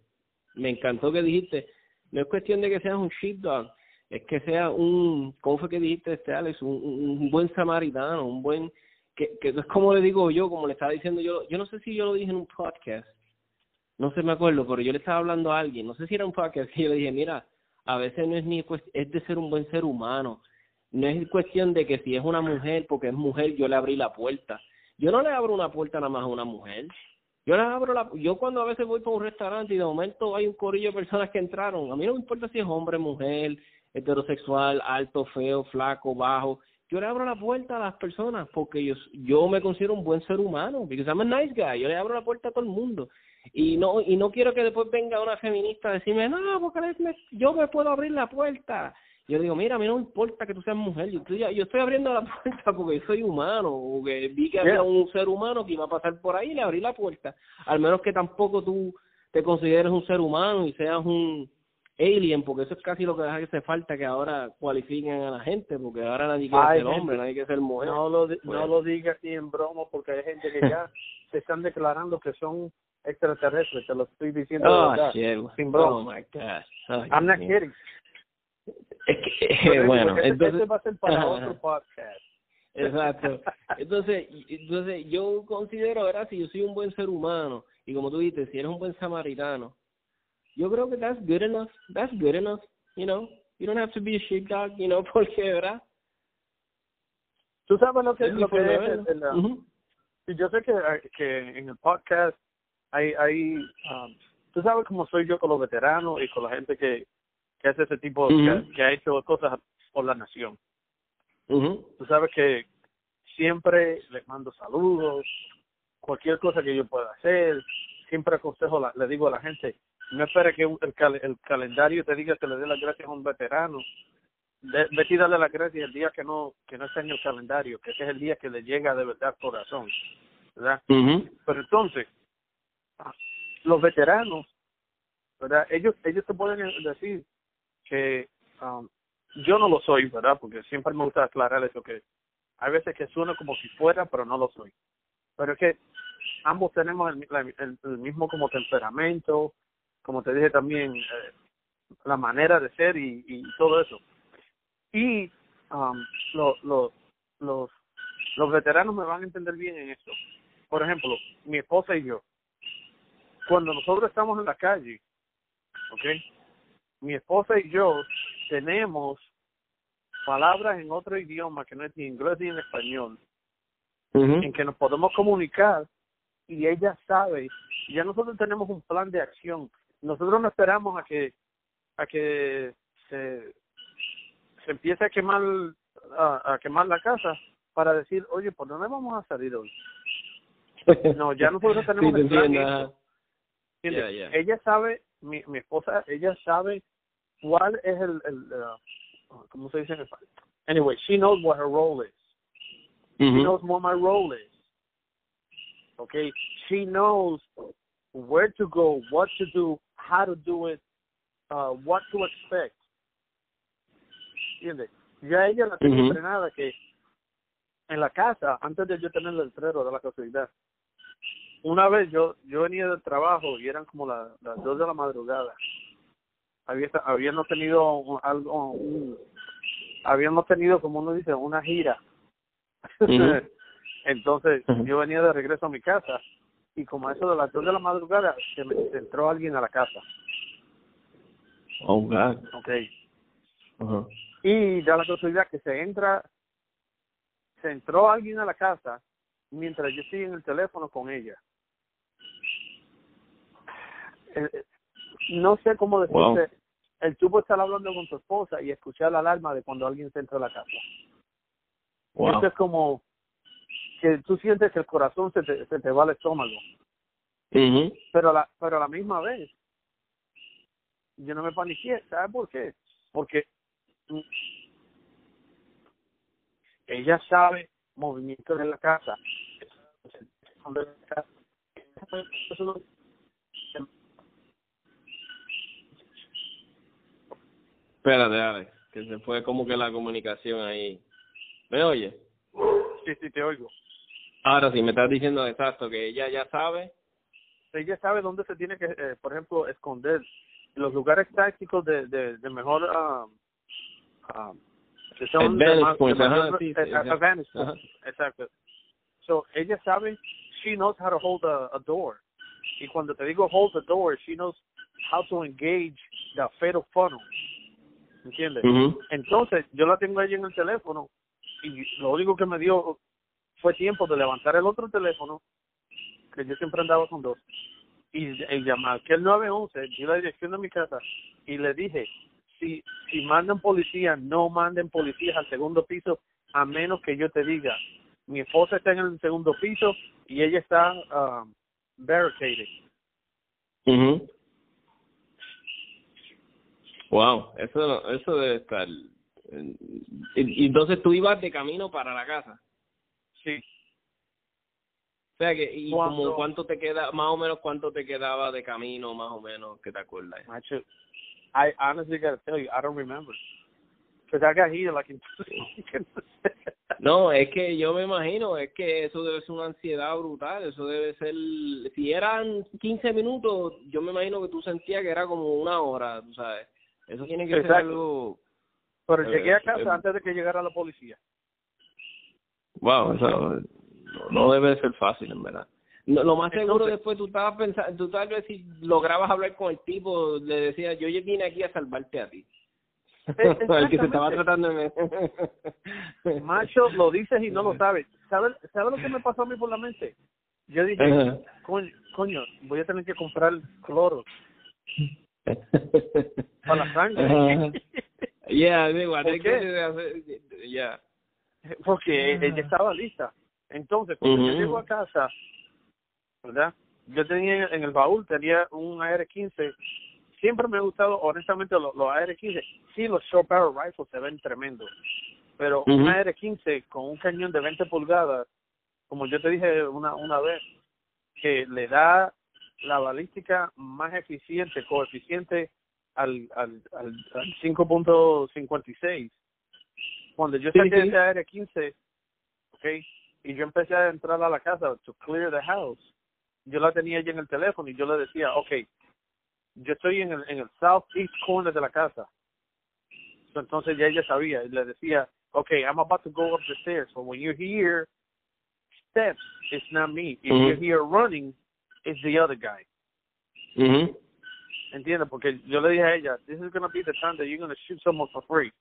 me encantó que dijiste, no es cuestión de que seas un sheepdog, es que sea un, ¿cómo fue que dijiste este Alex? Un, buen samaritano, un buen, que, que es como le digo yo, como le estaba diciendo yo, yo no sé si yo lo dije en un podcast, no sé, me acuerdo, pero yo le estaba hablando a alguien, no sé si era un podcast, y yo le dije, mira, a veces no es ni, es de ser un buen ser humano, no es cuestión de que si es una mujer, porque es mujer, yo le abrí la puerta. Yo no le abro una puerta nada más a una mujer. Yo le abro la, yo cuando a veces voy por un restaurante y de momento hay un corillo de personas que entraron, a mí no me importa si es hombre, mujer, heterosexual, alto, feo, flaco, bajo. Yo le abro la puerta a las personas porque yo, yo me considero un buen ser humano, because I'm a nice guy. Yo le abro la puerta a todo el mundo. Y no y no quiero que después venga una feminista a decirme, no, porque yo me puedo abrir la puerta. Yo digo, mira, a mí no importa que tú seas mujer, yo estoy, yo estoy abriendo la puerta porque soy humano, porque vi que había un ser humano que iba a pasar por ahí y le abrí la puerta. Al menos que tampoco tú te consideres un ser humano y seas un, alien, porque eso es casi lo que hace falta que ahora cualifiquen a la gente, porque ahora nadie quiere ser hombre, nadie quiere ser mujer. No lo, no lo digas así en broma, porque hay gente que ya se están declarando que son extraterrestres, te lo estoy diciendo oh, sin broma. Oh, my God. I'm not kidding. Es que, bueno, entonces... va a ser para otro podcast. Exacto. Entonces, entonces yo considero, ahora si yo soy un buen ser humano, y como tú dices, si eres un buen samaritano, yo creo que that's good enough. That's good enough, you know. You don't have to be a sheepdog, you know, porque, ¿verdad? Tú sabes lo que, es lo que es el, uh Yo sé que, que en el podcast hay, hay um, tú sabes cómo soy yo con los veteranos y con la gente que, que hace ese tipo, que, que, ha hecho cosas por la nación. Tú sabes que siempre les mando saludos, cualquier cosa que yo pueda hacer, siempre aconsejo, la, le digo a la gente, no espere que el, el calendario te diga que le dé las gracias a un veterano. Vete y darle las gracias el día que no que no está en el calendario, que ese es el día que le llega de verdad corazón. ¿Verdad? Pero entonces, ah, los veteranos, ¿verdad? Ellos ellos te pueden decir que um, yo no lo soy, ¿verdad? Porque siempre me gusta aclarar eso, que hay veces que suena como si fuera, pero no lo soy. Pero es que ambos tenemos el, el mismo como temperamento, como te dije también, eh, la manera de ser y, y todo eso. Y um, lo, los los veteranos me van a entender bien en esto. Por ejemplo, mi esposa y yo, cuando nosotros estamos en la calle, ¿ok? Mi esposa y yo tenemos palabras en otro idioma que no es ni inglés ni en español, en que nos podemos comunicar y ella sabe, ya nosotros tenemos un plan de acción. Nosotros no esperamos a que a que se, se empiece a quemar a, a quemar la casa para decir, oye, ¿por dónde vamos a salir hoy? No, ya nosotros tenemos el plan Ella sabe, mi, mi esposa, ella sabe cuál es el, el uh, ¿cómo se dice en español? Anyway, she knows what her role is. She knows what my role is. Okay, she knows where to go, what to do, how to do it, uh, what to expect. ¿Entiendes? Ya ella la tengo entrenada que en la casa, antes de yo tener el letrero de la casualidad, una vez yo yo venía del trabajo y eran como las dos de la madrugada. Había, habíamos tenido un, algo, un, habíamos tenido, como uno dice, una gira. Entonces yo venía de regreso a mi casa y como a eso de las dos de la madrugada se, me, entró alguien a la casa. Oh, God. Okay. Y da la casualidad que se entra, se entró alguien a la casa mientras yo estoy en el teléfono con ella. No sé cómo decirte, el tubo estar hablando con tu esposa y escuchar la alarma de cuando alguien se entra a la casa. Eso es como que tú sientes que el corazón se te, se te va al estómago. Pero a la, pero a la misma vez, yo no me paniqué. ¿Sabes por qué? Porque ella sabe movimientos en la casa. Espérate, Alex, que se fue como que la comunicación ahí. ¿Me oye? Sí, sí, te oigo. Ahora sí, me estás diciendo exacto que ella ya sabe. Ella sabe dónde se tiene que, eh, por ejemplo, esconder. Los lugares tácticos de, de, de mejor... Son advantage points, advantage Exacto. So, ella sabe, she knows how to hold a, a door. Y cuando te digo hold the door, she knows how to engage the fatal funnel. ¿Entiendes? Entonces, yo la tengo ahí en el teléfono y lo único que me dio fue tiempo de levantar el otro teléfono, que yo siempre andaba con dos, y, llamar que el 911, di la dirección de mi casa y le dije, si, si mandan policía, no manden policías al segundo piso a menos que yo te diga, mi esposa está en el segundo piso y ella está uh, barricaded. Wow, eso, eso debe estar. Y, entonces tú ibas de camino para la casa. Sí. O sea que, ¿y como cuánto te queda, más o menos cuánto te quedaba de camino, más o menos, que te acuerdas? Macho, I honestly gotta tell you, I don't remember. Because I got here like in No, es que yo me imagino, es que eso debe ser una ansiedad brutal, eso debe ser, si eran 15 minutos, yo me imagino que tú sentías que era como una hora, tú sabes. Eso tiene que ser algo... Pero llegué a casa eh, antes de que llegara la policía. Wow, eso no, debe ser fácil, en verdad. lo más seguro después tú estabas pensando, tú tal vez si lograbas hablar con el tipo, le decías, yo vine aquí a salvarte a ti. el que se estaba tratando de... Macho, lo dices y no lo sabes. ¿Sabes sabe lo que me pasó a mí por la mente? Yo dije, coño, coño, voy a tener que comprar cloro. Para la sangre. yeah, digo, que yeah. Porque ella estaba lista. Entonces, cuando yo llego a casa, ¿verdad? Yo tenía en el baúl, tenía un AR-15. Siempre me ha gustado, honestamente, los, AR-15. Sí, los short barrel rifles se ven tremendos. Pero un AR-15 con un cañón de 20 pulgadas, como yo te dije una, una vez, que le da la balística más eficiente, coeficiente al, al, al, 5.56. Cuando yo saqué ese AR-15, okay, y yo empecé a entrar a la casa to clear the house, yo la tenía allí en el teléfono y yo le decía, okay, yo estoy en el, en el southeast corner de la casa. entonces ya ella sabía, y le decía, okay, I'm about to go up the stairs, so when you're here, steps, it's not me. If you're here running, it's the other guy. Mhm. ¿Entiendes? Porque yo le dije a ella, this is going to be the time that you're going to shoot someone for free.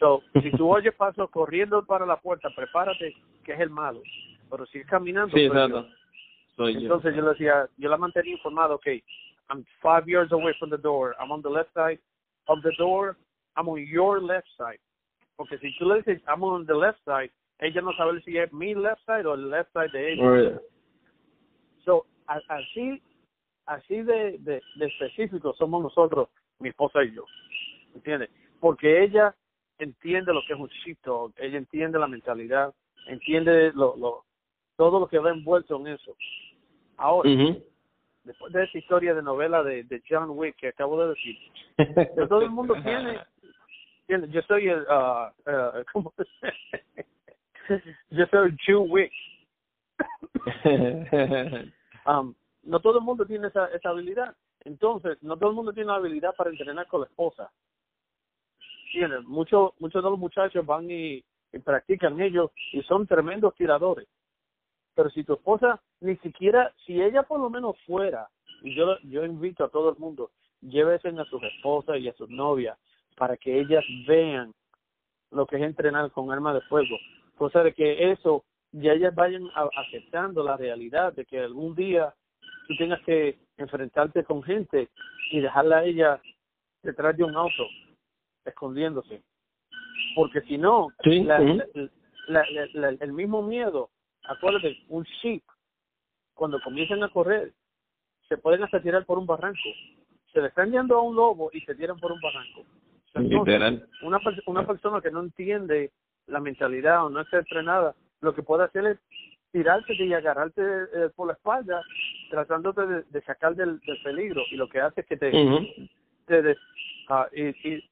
So, si tú oyes pasos corriendo para la puerta, prepárate que es el malo. Pero si es caminando, Sí, soy yo. Soy yo. Entonces yo le decía, yo la mantenía informada, okay, I'm five yards away from the door, I'm on the left side of the door, I'm on your left side. Porque si tú le dices, I'm on the left side, ella no sabe si es mi left side o el left side de ella. Right. So, así, así de, de, de específico somos nosotros, mi esposa y yo. ¿Entiendes? Porque ella entiende lo que es un sheepdog, ella entiende la mentalidad, entiende lo, lo, todo lo que va envuelto en eso. Ahora, después de esa historia de novela de, de John Wick que acabo de decir, que todo el mundo tiene, tiene yo soy el, uh, uh, ¿cómo yo soy Jew Wick. Um, no todo el mundo tiene esa, esa habilidad. Entonces, no todo el mundo tiene la habilidad para entrenar con la esposa. ¿Entiendes? Muchos muchos de los muchachos van y, practican ellos y son tremendos tiradores. Pero si tu esposa, ni siquiera, si ella por lo menos fuera, y yo, yo invito a todo el mundo, llévesen a sus esposas y a sus novias para que ellas vean lo que es entrenar con armas de fuego. Cosa de que eso, ya ellas vayan a- aceptando la realidad de que algún día tú tengas que enfrentarte con gente y dejarla a ella detrás de un auto, escondiéndose. Porque si no, Sí, la- la- la- el mismo miedo, acuérdate, un sheep, cuando comienzan a correr, se pueden hasta tirar por un barranco. Se le están yendo a un lobo y se tiran por un barranco. Entonces, una, una persona que no entiende la mentalidad o no está entrenada, lo que puede hacer es tirarte y agarrarte eh, por la espalda, tratándote de, de sacar del, del peligro. Y lo que hace es que te... Te des- ah, y, y-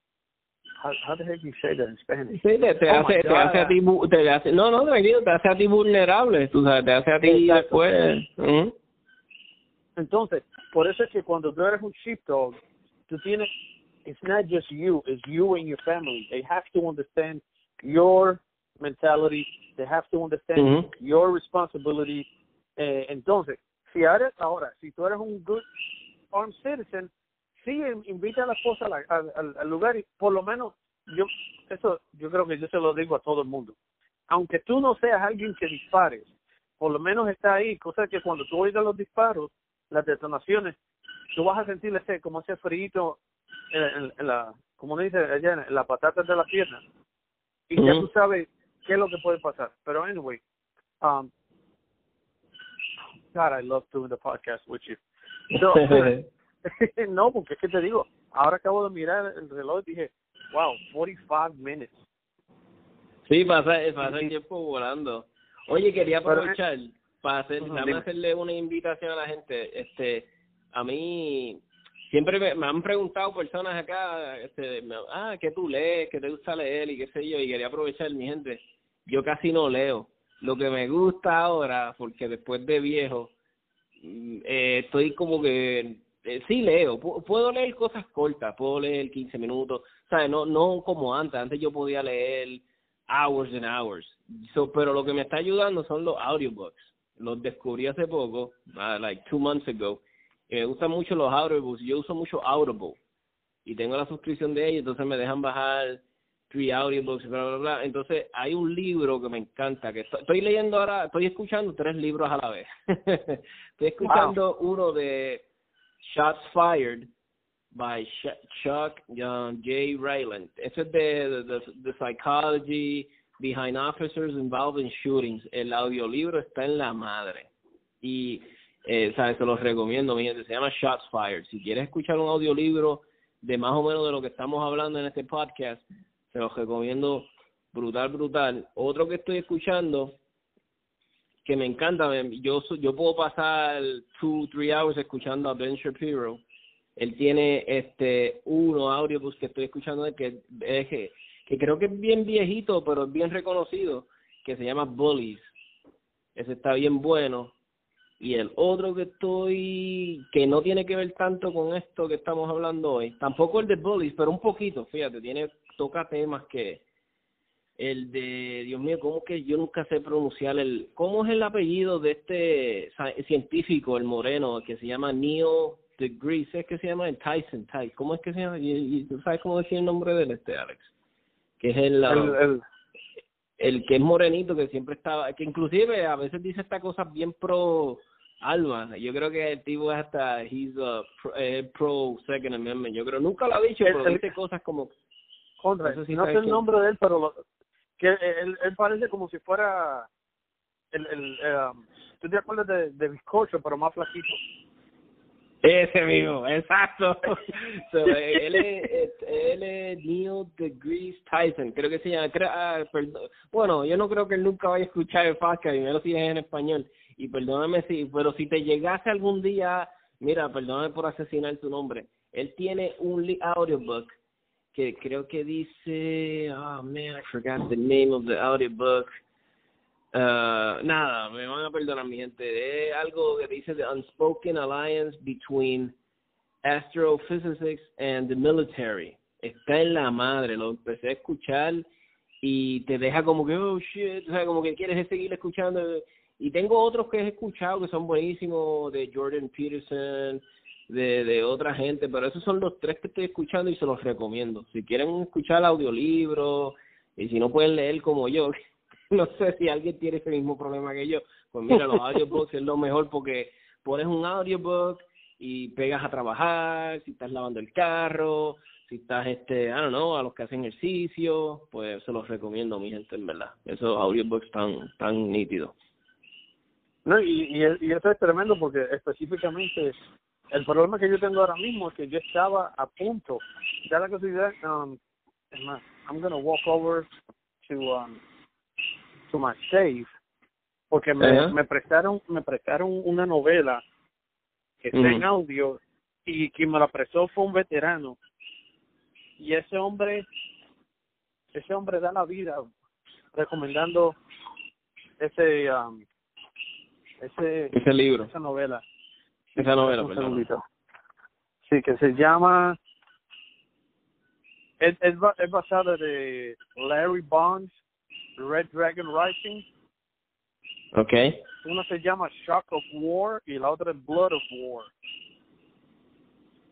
how, how the heck you say that in Spanish? Sí, te, te Oh hace, te a ti, te hace, no, no, tranquilo, te hace a ti vulnerable, tú sabes, te hace a ti Exacto. después. Ujú. Entonces, por eso es que cuando tú eres un sheepdog, tú tienes, it's not just you, it's you and your family. They have to understand your mentality. They have to understand your responsibility. Eh, entonces, si eres, ahora, si tú eres un good armed citizen, sí, in- invita a la esposa a la- al, al- lugar y por lo menos, yo, eso, yo creo que yo se lo digo a todo el mundo. Aunque tú no seas alguien que dispares, por lo menos está ahí, cosa que cuando tú oigas los disparos, las detonaciones, tú vas a sentir ese, como ese frío en, en- en la, como dice allá, en la patata de la pierna. Y ya tú sabes qué es lo que puede pasar. Pero anyway, um, God, I love doing the podcast with you. So, no, porque es que te digo, ahora acabo de mirar el reloj y dije, wow, 45 minutes. Sí, pasa, pasa el tiempo volando. Oye, quería eh, aprovechar para hacer, dime. hacerle una invitación a la gente. Este, a mí siempre me, han preguntado personas acá, este, ah, ¿qué tú lees? ¿Qué te gusta leer? Y qué sé yo, y quería aprovechar, mi gente, yo casi no leo. Lo que me gusta ahora, porque después de viejo, mm, eh, estoy como que eh, sí leo, pu- puedo leer cosas cortas, puedo leer 15 minutos, ¿sabes? No, no como antes, antes yo podía leer hours and hours, so, pero lo que me está ayudando son los audiobooks, los descubrí hace poco, uh, like two months ago, y me gustan mucho los audiobooks, yo uso mucho Audible, y tengo la suscripción de ellos, entonces me dejan bajar three audiobooks, bla, bla, bla. Entonces, hay un libro que me encanta, que estoy, estoy leyendo ahora, estoy escuchando tres libros a la vez. estoy escuchando uno de Shots Fired by Chuck um, J. Rayland. Eso es de the, the psychology behind officers involved in shootings. El audiolibro está en la madre. Y, eh, ¿sabes? Se los recomiendo, mi gente. Se llama Shots Fired. Si quieres escuchar un audiolibro de más o menos de lo que estamos hablando en este podcast, se los recomiendo brutal, brutal. Otro que estoy escuchando que me encanta, yo yo puedo pasar two, three hours escuchando a Ben Shapiro. Él tiene este uno audiobooks que estoy escuchando que, es que que creo que es bien viejito, pero es bien reconocido, que se llama Bullies. Ese está bien bueno. Y el otro que estoy, que no tiene que ver tanto con esto que estamos hablando hoy, tampoco el de Bullies, pero un poquito, fíjate, tiene, toca temas que, el de, Dios mío, ¿cómo que yo nunca sé pronunciar el, cómo es el apellido de este científico, el moreno, que se llama Neil deGrasse, es que se llama el Tyson, Tyson, ¿cómo es que se llama? ¿Y, tú sabes cómo decir el nombre del este, Alex? Que es el, que es morenito, que siempre estaba, que inclusive a veces dice estas cosas bien pro Alma, yo creo que el tipo es hasta, he's a pro, Second Amendment, yo creo, nunca lo ha dicho, pero dice cosas como... Contra, no sé, no sé el nombre de él, pero lo, que él, él parece como si fuera el, el, um, tú te acuerdas de, de bizcocho, pero más flaquito. Ese mismo, exacto. so, él, es, él es Neil deGrasse Tyson, creo que se llama. Ah, bueno, yo no creo que él nunca vaya a escuchar el podcast, y menos si es en español. Y perdóname si, pero si te llegase algún día, mira, perdóname por asesinar tu nombre. Él tiene un audiobook que creo que dice, oh man, I forgot the name of the audiobook. Uh, nada, me van a perdonar mi gente. Es algo que dice The Unspoken Alliance Between Astrophysics and the Military. Está en la madre, lo empecé a escuchar y te deja como que, oh shit, o sea, como que quieres seguir escuchando. Y tengo otros que he escuchado que son buenísimos, de Jordan Peterson, de, de otra gente, pero esos son los tres que estoy escuchando y se los recomiendo. Si quieren escuchar audiolibros y si no pueden leer como yo, no sé si alguien tiene ese mismo problema que yo, pues mira, los audiobooks es lo mejor porque pones un audiobook y pegas a trabajar, si estás lavando el carro, si estás, este, I don't know, a los que hacen ejercicio, pues se los recomiendo, mi gente, en verdad. Esos audiobooks tan, tan nítidos. No, y, y, y eso es tremendo porque específicamente el problema que yo tengo ahora mismo es que yo estaba a punto, ya la casualidad, um, es más, I'm gonna walk over to um, to my safe porque me, me prestaron me prestaron una novela que está en audio y quien me la prestó fue un veterano. Y ese hombre ese hombre da la vida recomendando ese um, ese ese libro. esa novela. Esa novela, perdón. Sí, que se llama... Es, es, es basada de Larry Bonds, Red Dragon Rising. Okay. Una se llama Shock of War y la otra es Blood of War.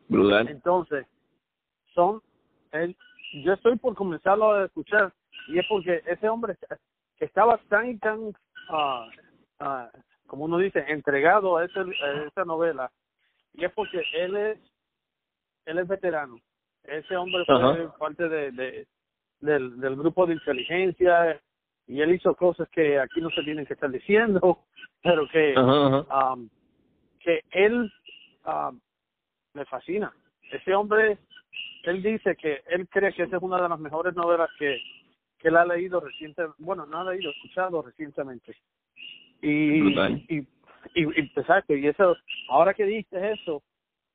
Brutal. Entonces, son... El, yo estoy por comenzarlo a escuchar y es porque ese hombre estaba tan y tan... Uh, uh, como uno dice, entregado a, ese, a esa novela, y es porque él es, él es veterano. Ese hombre fue parte de, de, del, del grupo de inteligencia y él hizo cosas que aquí no se tienen que estar diciendo, pero que, um, que él um, me fascina. Ese hombre, él dice que él cree que esa es una de las mejores novelas que, que él ha leído recientemente, bueno, no ha leído, escuchado recientemente. Y, y, y, y, exacto, y eso, ahora que dijiste eso,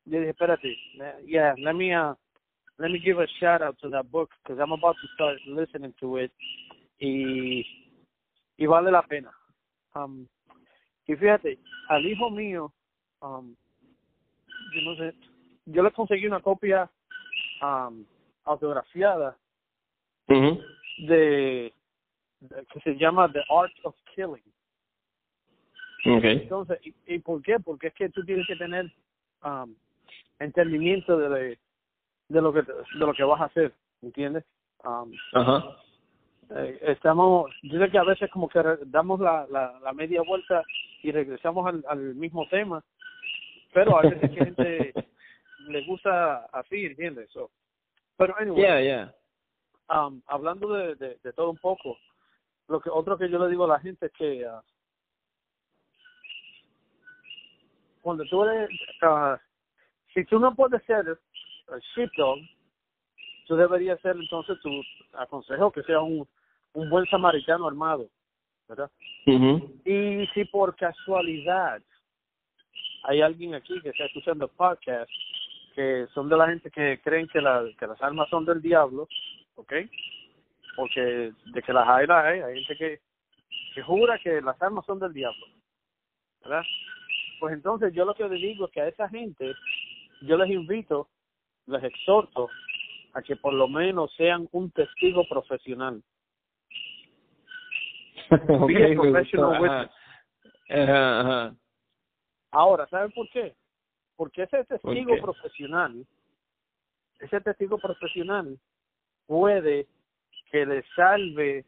yo dije, espérate, yeah, let me, uh, let me give a shout out to that book, because I'm about to start listening to it, y, y vale la pena. Um, y fíjate, al hijo mío, um, yo no sé, yo le conseguí una copia um, autografiada de, de, que se llama The Art of Killing Okay. Entonces, ¿y, ¿y, por qué? Porque es que tú tienes que tener um, entendimiento de, de lo que de lo que vas a hacer, ¿entiendes? Um, Ajá. Eh, estamos, yo sé que a veces como que damos la, la, la media vuelta y regresamos al, al mismo tema, pero a veces que gente le gusta así, ¿entiendes? So, pero anyway, yeah, yeah. Um, hablando de, de, de todo un poco, lo que otro que yo le digo a la gente es que uh, cuando tú eres, uh, si tú no puedes ser sheepdog, tú deberías ser entonces tu aconsejo que sea un, un buen samaritano armado, ¿verdad? Y si por casualidad hay alguien aquí que está escuchando podcast que son de la gente que creen que, la, que las armas son del diablo, ¿ok? Porque de que las hay, las hay, hay gente que, que jura que las armas son del diablo, ¿verdad? Pues entonces yo lo que les digo es que a esa gente yo les invito, les exhorto a que por lo menos sean un testigo profesional. Be a professional witness. Ahora, ¿saben por qué? Porque ese testigo profesional, ese testigo profesional puede que le salve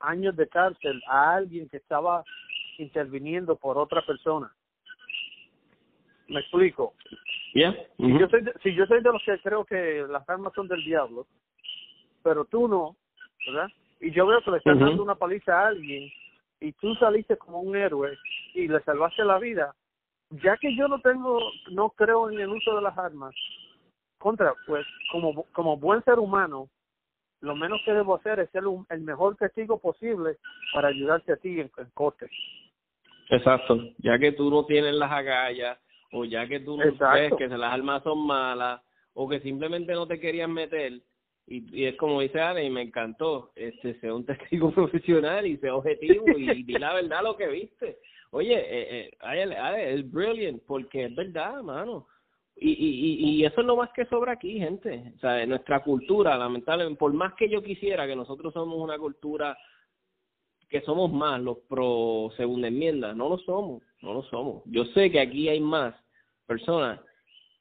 años de cárcel a alguien que estaba interviniendo por otra persona. ¿Me explico? Yeah. si, yo soy de, si yo soy de los que creo que las armas son del diablo, pero tú no, ¿verdad? Y yo veo que le están dando una paliza a alguien y tú saliste como un héroe y le salvaste la vida, ya que yo no tengo, no creo en el uso de las armas, contra, pues como, como buen ser humano, lo menos que debo hacer es ser el mejor testigo posible para ayudarte a ti en, en corte. Exacto, ya que tú no tienes las agallas, o ya que tú no ves que las armas son malas, o que simplemente no te querían meter, y, es como dice Ale, y me encantó, este, sea un testigo profesional y sea objetivo y, di la verdad lo que viste. Oye, eh, eh, es brilliant, porque es verdad, mano. Y, y, y eso es lo más que sobra aquí, gente. O sea, nuestra cultura, lamentablemente, por más que yo quisiera que nosotros somos una cultura que somos más los pro segunda enmienda, no lo somos, no lo somos. Yo sé que aquí hay más personas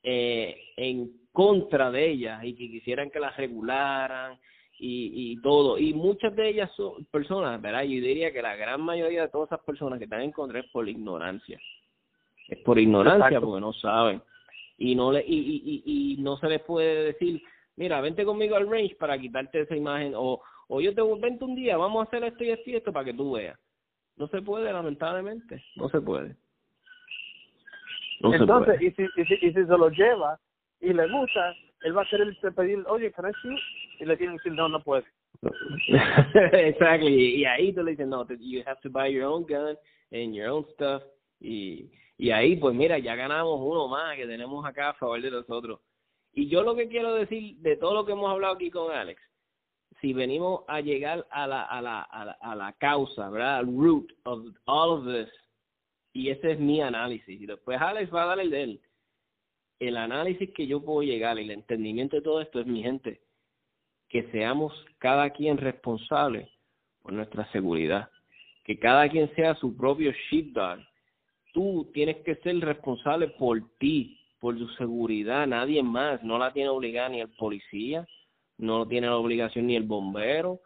eh, en contra de ellas y que quisieran que las regularan y, y todo. Y muchas de ellas son personas, ¿verdad? Yo diría que la gran mayoría de todas esas personas que están en contra es por ignorancia. Es por ignorancia porque no saben. Y no le y, y, y, no se les puede decir, mira, vente conmigo al range para quitarte esa imagen o o yo te vente un día, vamos a hacer esto y esto y esto para que tú veas. No se puede, lamentablemente, no se puede. Entonces, Y, si, y, si, y si se lo lleva y le gusta, él va a querer pedir, oye, can? Y le tienen que decir, no, no puede. exactly. Y ahí tú le dices, no, you have to buy your own gun and your own stuff. Y, y ahí, pues mira, ya ganamos uno más que tenemos acá a favor de nosotros. Y yo lo que quiero decir de todo lo que hemos hablado aquí con Alex, si venimos a llegar a la, a la, a la, a la causa, ¿verdad? Al root of all of this, y ese es mi análisis. Y después Alex va a dar el de él. El análisis que yo puedo llegar y el entendimiento de todo esto es, mi gente, que seamos cada quien responsable por nuestra seguridad. Que cada quien sea su propio sheepdog. Tú tienes que ser responsable por ti, por tu seguridad, nadie más. No la tiene obligada ni el policía, no tiene la obligación ni el bombero,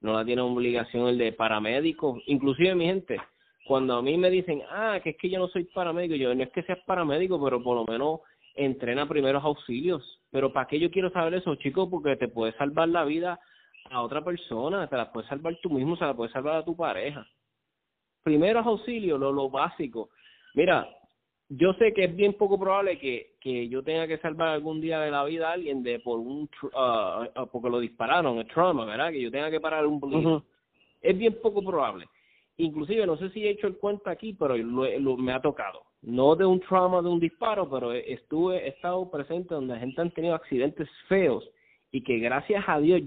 no la tiene obligación el de paramédico, inclusive mi gente, cuando a mí me dicen, ah, que es que yo no soy paramédico, yo no es que seas paramédico, pero por lo menos entrena primeros auxilios. Pero ¿para qué yo quiero saber eso, chicos? Porque te puede salvar la vida a otra persona, te la puedes salvar tú mismo, se la puedes salvar a tu pareja. Primeros auxilios, lo, lo básico. Mira, yo sé que es bien poco probable que, que yo tenga que salvar algún día de la vida a alguien de por un uh, porque lo dispararon, el trauma, ¿verdad? Que yo tenga que parar un bleed. Es bien poco probable. Inclusive, no sé si he hecho el cuento aquí, pero lo, me ha tocado. No de un trauma, de un disparo, pero estuve, he estado presente donde la gente han tenido accidentes feos y que gracias a Dios,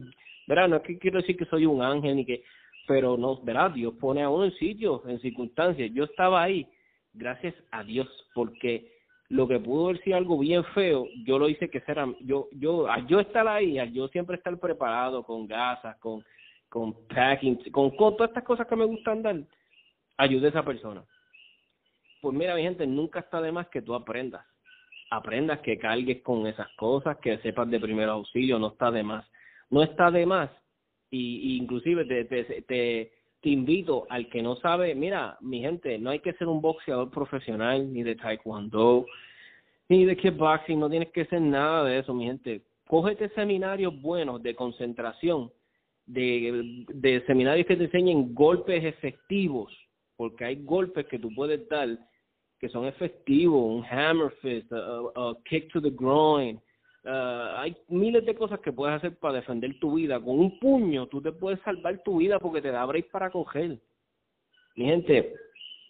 ¿verdad? No es que quiero decir que soy un ángel ni que, pero no, ¿verdad? Dios pone a uno en sitios, en circunstancias. Yo estaba ahí gracias a Dios, porque lo que pudo haber sido algo bien feo, yo lo hice que será, yo, yo, al yo estar ahí, al yo siempre estar preparado con gasas, con, con packing, con, todas estas cosas que me gustan dar, ayude a esa persona. Pues mira, mi gente, nunca está de más que tú aprendas. Aprendas que cargues con esas cosas, que sepas de primer auxilio, no está de más. No está de más. Y, y inclusive te, te, te invito al que no sabe, mira, mi gente, no hay que ser un boxeador profesional, ni de taekwondo, ni de kickboxing, no tienes que ser nada de eso, mi gente. Cógete seminarios buenos de concentración, de, de seminarios que te enseñen golpes efectivos, porque hay golpes que tú puedes dar que son efectivos, un hammer fist, a kick to the groin, Uh, hay miles de cosas que puedes hacer para defender tu vida. Con un puño tú te puedes salvar tu vida porque te da break para coger. Mi gente,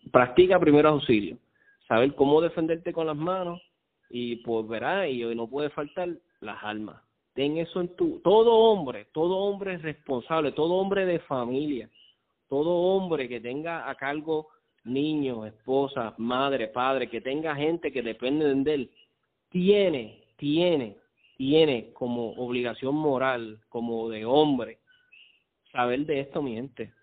practica primero auxilio. Saber cómo defenderte con las manos y pues verás, y hoy no puede faltar las armas. Ten eso en tu... Todo hombre, todo hombre es responsable, todo hombre de familia, todo hombre que tenga a cargo niños, esposas, madre, padre, que tenga gente que depende de él, tiene, tiene tiene como obligación moral, como de hombre, saber de esto, mi gente.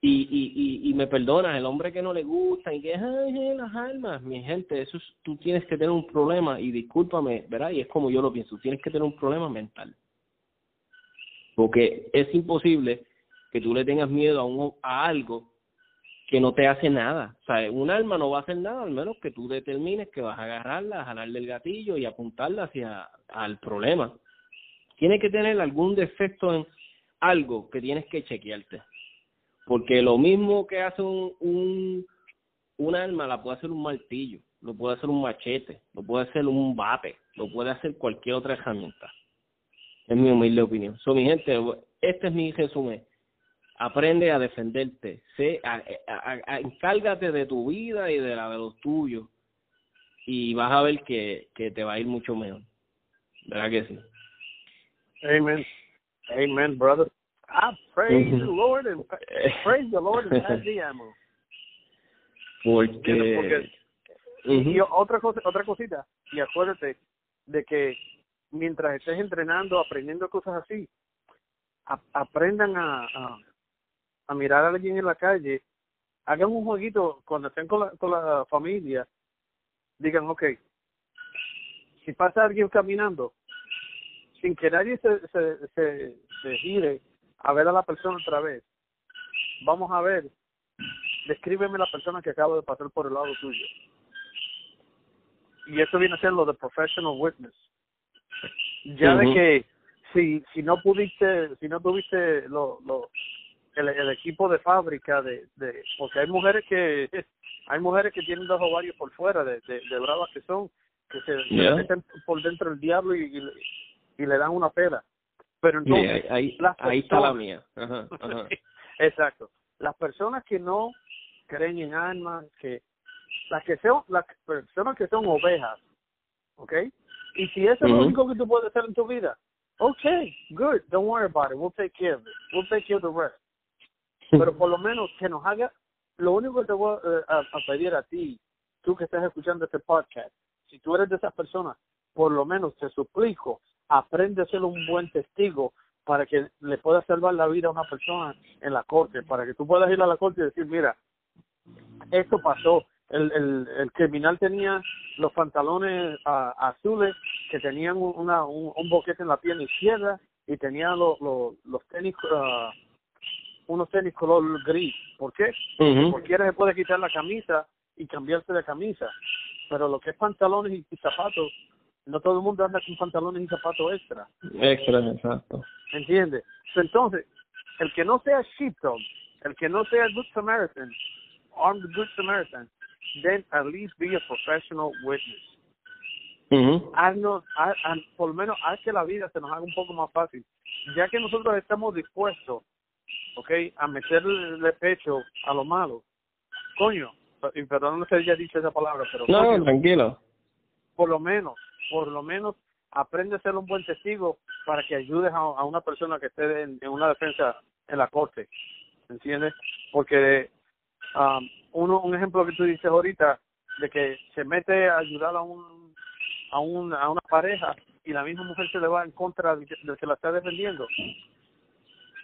y, y, y, me perdonas, el hombre que no le gusta y que ay, las almas, mi gente, eso es, tú tienes que tener un problema y discúlpame, ¿verdad? Y es como yo lo pienso, tienes que tener un problema mental. Porque es imposible que tú le tengas miedo a, un, a algo que no te hace nada. O sea, un alma no va a hacer nada al menos que tú determines que vas a agarrarla, jalarle el gatillo y apuntarla hacia al problema. Tiene que tener algún defecto en algo que tienes que chequearte porque lo mismo que hace un, un, un arma, la puede hacer un martillo, lo puede hacer un machete, lo puede hacer un bate, lo puede hacer cualquier otra herramienta. Es mi humilde opinión. So, mi gente, este es mi resumen. Aprende a defenderte. Sé, a, encárgate de tu vida y de la de los tuyos. Y vas a ver que, que te va a ir mucho mejor. ¿Verdad que sí? Amen. Amen, brother. I praise the Lord and praise the Lord and as the amo. Porque, y otra cosa, otra cosita, y acuérdate de que mientras estés entrenando, aprendiendo cosas así, aprendan a, a, a, mirar a alguien en la calle, hagan un jueguito cuando estén con la, con la familia, digan, ok, si pasa alguien caminando, sin que nadie se, se, se, se gire a ver a la persona otra vez. Vamos a ver, descríbeme la persona que acaba de pasar por el lado tuyo. Y eso viene a ser lo de professional witness. Ya de que si si no pudiste, si no tuviste lo, lo el, el equipo de fábrica de, de porque hay mujeres que hay mujeres que tienen dos ovarios por fuera de, de, de bravas que son que se, meten por dentro del diablo y, y, y le dan una pela pero entonces, ahí, ahí, está la mía. Exacto. Las personas que no creen en almas, que las que son las personas que son ovejas, ¿ok? Y si eso es lo único que tú puedes hacer en tu vida, okay, good, don't worry about it, we'll take care of it, we'll take care of the rest. Pero por lo menos que nos haga, lo único que te voy eh, a, pedir a ti, tú que estás escuchando este podcast, si tú eres de esas personas, por lo menos te suplico aprende a ser un buen testigo para que le pueda salvar la vida a una persona en la corte, para que tú puedas ir a la corte y decir, mira, esto pasó, el, el, el criminal tenía los pantalones azules que tenían una, un, boquete en la pierna izquierda y tenía los los tenis, uh, unos tenis color gris. ¿Por qué? Porque se puede quitar la camisa y cambiarse de camisa, pero lo que es pantalones y zapatos no todo el mundo anda con pantalones y zapatos extra. Extra, exacto. ¿Entiendes? Entonces, el que no sea sheepdog, el que no sea good Samaritan, armed good Samaritan, then at least be a professional witness. haznos, por lo menos haz que la vida se nos haga un poco más fácil. Ya que nosotros estamos dispuestos, ¿ok? A meterle pecho a lo malo. Coño, y perdón no sé si ya dicho esa palabra, pero... No, tranquilo. Por lo menos, por lo menos aprende a ser un buen testigo para que ayudes a, una persona que esté en, una defensa en la corte, ¿entiendes? Porque um, uno un ejemplo que tú dices ahorita de que se mete a ayudar a un a, un, a una pareja y la misma mujer se le va en contra de que la está defendiendo.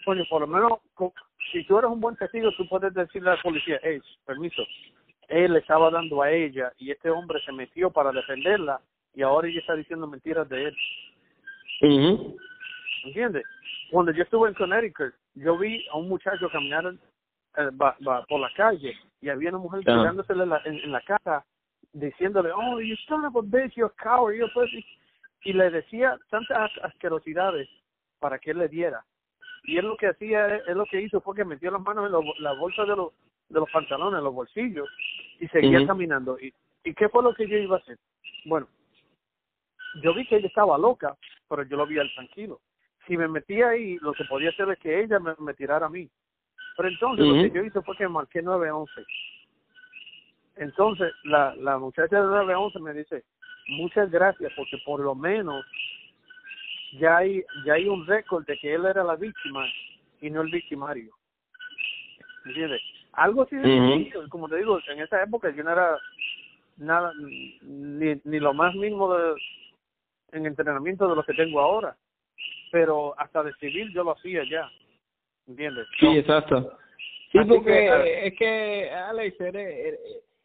Coño, por lo menos, si tú eres un buen testigo, tú puedes decirle a la policía, hey, permiso, él le estaba dando a ella y este hombre se metió para defenderla y ahora ella está diciendo mentiras de él. Uh ¿Entiendes? Cuando yo estuve en Connecticut, yo vi a un muchacho caminar eh, por la calle y había una mujer tirándosele en la, en, la cara diciéndole, oh, you son of a bitch, you're a coward, you're a Y le decía tantas asquerosidades para que él le diera. Y él lo que hacía, él lo que hizo fue que metió las manos en la bolsa de los, de los pantalones, en los bolsillos, y seguía caminando. ¿Y, ¿Y qué fue lo que yo iba a hacer? Bueno, yo vi que ella estaba loca, pero yo lo vi al tranquilo. Si me metía ahí, lo que podía hacer es que ella me, tirara a mí. Pero entonces lo que yo hice fue que marqué 911. Entonces la, la muchacha de 911 me dice, muchas gracias, porque por lo menos ya hay, ya hay un récord de que él era la víctima y no el victimario. ¿Entiendes? Algo así de como te digo, en esa época yo no era nada, ni, ni lo más mínimo de, en entrenamiento de lo que tengo ahora. Pero hasta de civil yo lo hacía ya. ¿Entiendes? Sí, exacto. Sí, porque es que, Alex, eres,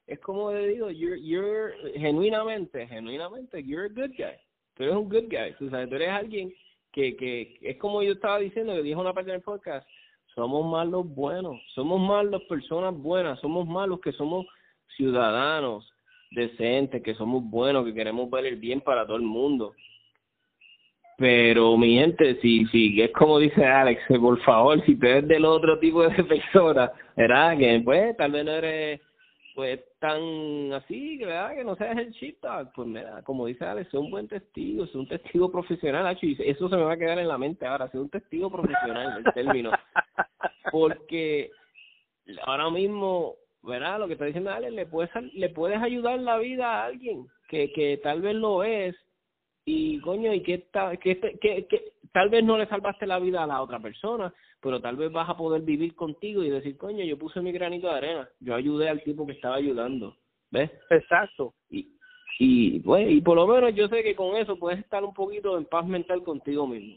es como le digo, you're, you're, genuinamente, genuinamente, you're a good guy. Tú eres un good guy. Tú, sabes, tú eres alguien que, que es como yo estaba diciendo, que dijo una parte del podcast, somos malos buenos, somos malos personas buenas, somos malos que somos ciudadanos decentes, que somos buenos, que queremos ver el bien para todo el mundo. Pero mi gente, si, si es como dice Alex, por favor, si tú eres del otro tipo de persona, ¿verdad? Que pues tal vez no eres pues tan así, ¿verdad? Que no seas el shit Pues mira, como dice Alex, es un buen testigo, es un testigo profesional, y eso se me va a quedar en la mente ahora, ser un testigo profesional, el término. Porque ahora mismo, ¿verdad? Lo que está diciendo Alex, le puedes, le puedes ayudar la vida a alguien que, que tal vez lo es y coño, y que, que, que, que tal vez no le salvaste la vida a la otra persona, pero tal vez vas a poder vivir contigo y decir, coño, yo puse mi granito de arena, yo ayudé al tipo que estaba ayudando, ¿ves? Exacto. Y, y, pues, y por lo menos yo sé que con eso puedes estar un poquito en paz mental contigo mismo.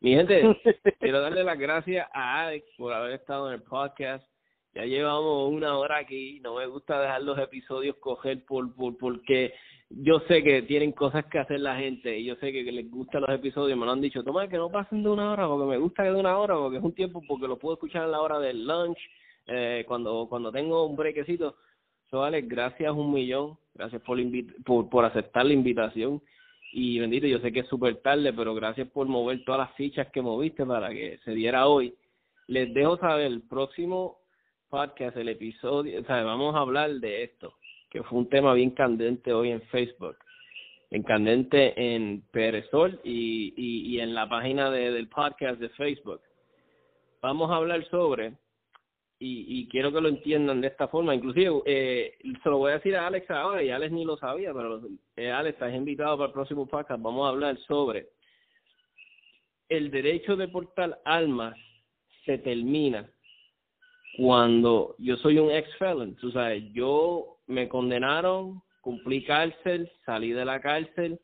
Mi gente, quiero darle las gracias a Alex por haber estado en el podcast. Ya llevamos una hora aquí, no me gusta dejar los episodios coger por, por porque yo sé que tienen cosas que hacer la gente y yo sé que, les gustan los episodios, me lo han dicho, toma que no pasen de una hora porque me gusta que de una hora porque es un tiempo porque lo puedo escuchar en la hora del lunch, eh, cuando cuando tengo un brequecito. So, gracias un millón, gracias por, por, por aceptar la invitación y bendito, yo sé que es súper tarde, pero gracias por mover todas las fichas que moviste para que se diera hoy. Les dejo saber el próximo podcast, el episodio, o sea, vamos a hablar de esto que fue un tema bien candente hoy en Facebook, en candente en Perezol y, y, y en la página de, del podcast de Facebook. Vamos a hablar sobre, y, y quiero que lo entiendan de esta forma, inclusive eh, se lo voy a decir a Alex ahora, y Alex ni lo sabía, pero eh, Alex, estás invitado para el próximo podcast, vamos a hablar sobre el derecho de portar almas se termina cuando yo soy un ex felon, tú sabes, yo me condenaron, cumplí cárcel, salí de la cárcel,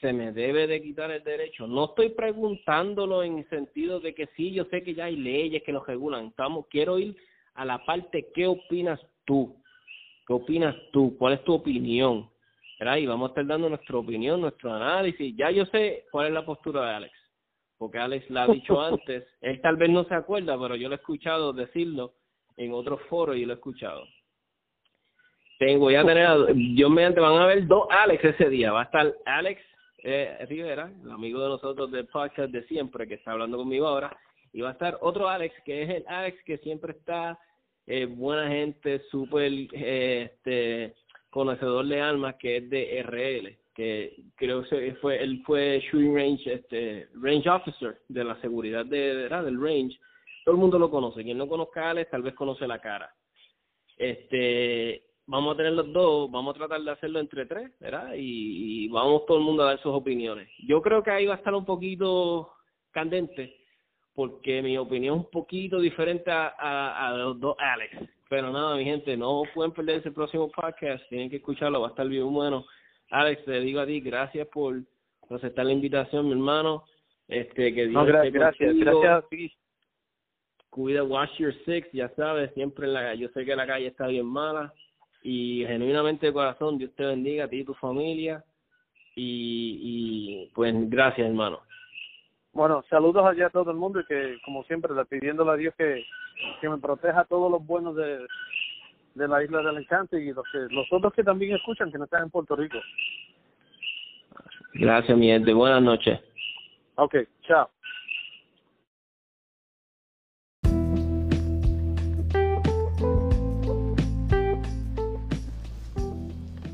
se me debe de quitar el derecho. No estoy preguntándolo en el sentido de que sí, yo sé que ya hay leyes que lo regulan. Estamos, quiero ir a la parte, ¿qué opinas tú? ¿Qué opinas tú? ¿Cuál es tu opinión? ¿Verdad? Y vamos a estar dando nuestra opinión, nuestro análisis. Ya yo sé cuál es la postura de Alex, porque Alex la ha dicho antes. Él tal vez no se acuerda, pero yo lo he escuchado decirlo en otros foros y lo he escuchado. Tengo, ya tener, yo mediante van a haber dos Alex ese día. Va a estar Alex eh, Rivera, el amigo de nosotros del podcast de siempre, que está hablando conmigo ahora, y va a estar otro Alex, que es el Alex que siempre está, eh, buena gente, súper eh, este, conocedor de almas, que es de RL, que creo que fue, él fue shooting range, este, range officer de la seguridad de, de, del range. Todo el mundo lo conoce. Quien no conozca a Alex, tal vez conoce la cara. Este, vamos a tener los dos, vamos a tratar de hacerlo entre tres, ¿verdad? Y, vamos todo el mundo a dar sus opiniones. Yo creo que ahí va a estar un poquito candente, porque mi opinión es un poquito diferente a, a, los dos Alex. Pero nada, mi gente, no pueden perder ese próximo podcast, tienen que escucharlo, va a estar bien bueno. Alex, te digo a ti, gracias por, aceptar la invitación, mi hermano. Este, que Dios gracias, gracias, gracias a ti. Cuida, wash your six, ya sabes, siempre en la, yo sé que la calle está bien mala, y genuinamente de corazón Dios te bendiga a ti y tu familia. Y, y pues gracias hermano. Bueno saludos allá a todo el mundo y que como siempre le pidiéndole a Dios que, que me proteja a todos los buenos de, de la isla del encanto y los que los otros que también escuchan que no están en Puerto Rico. Gracias mi gente. Buenas noches. Okay chao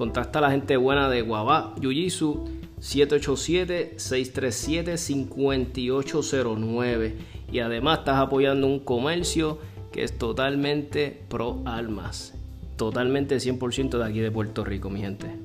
Contacta a la gente buena de Guabá Jiu-Jitsu 787-637-5809. Y además estás apoyando un comercio que es totalmente pro almas. Totalmente 100% de aquí de Puerto Rico, mi gente.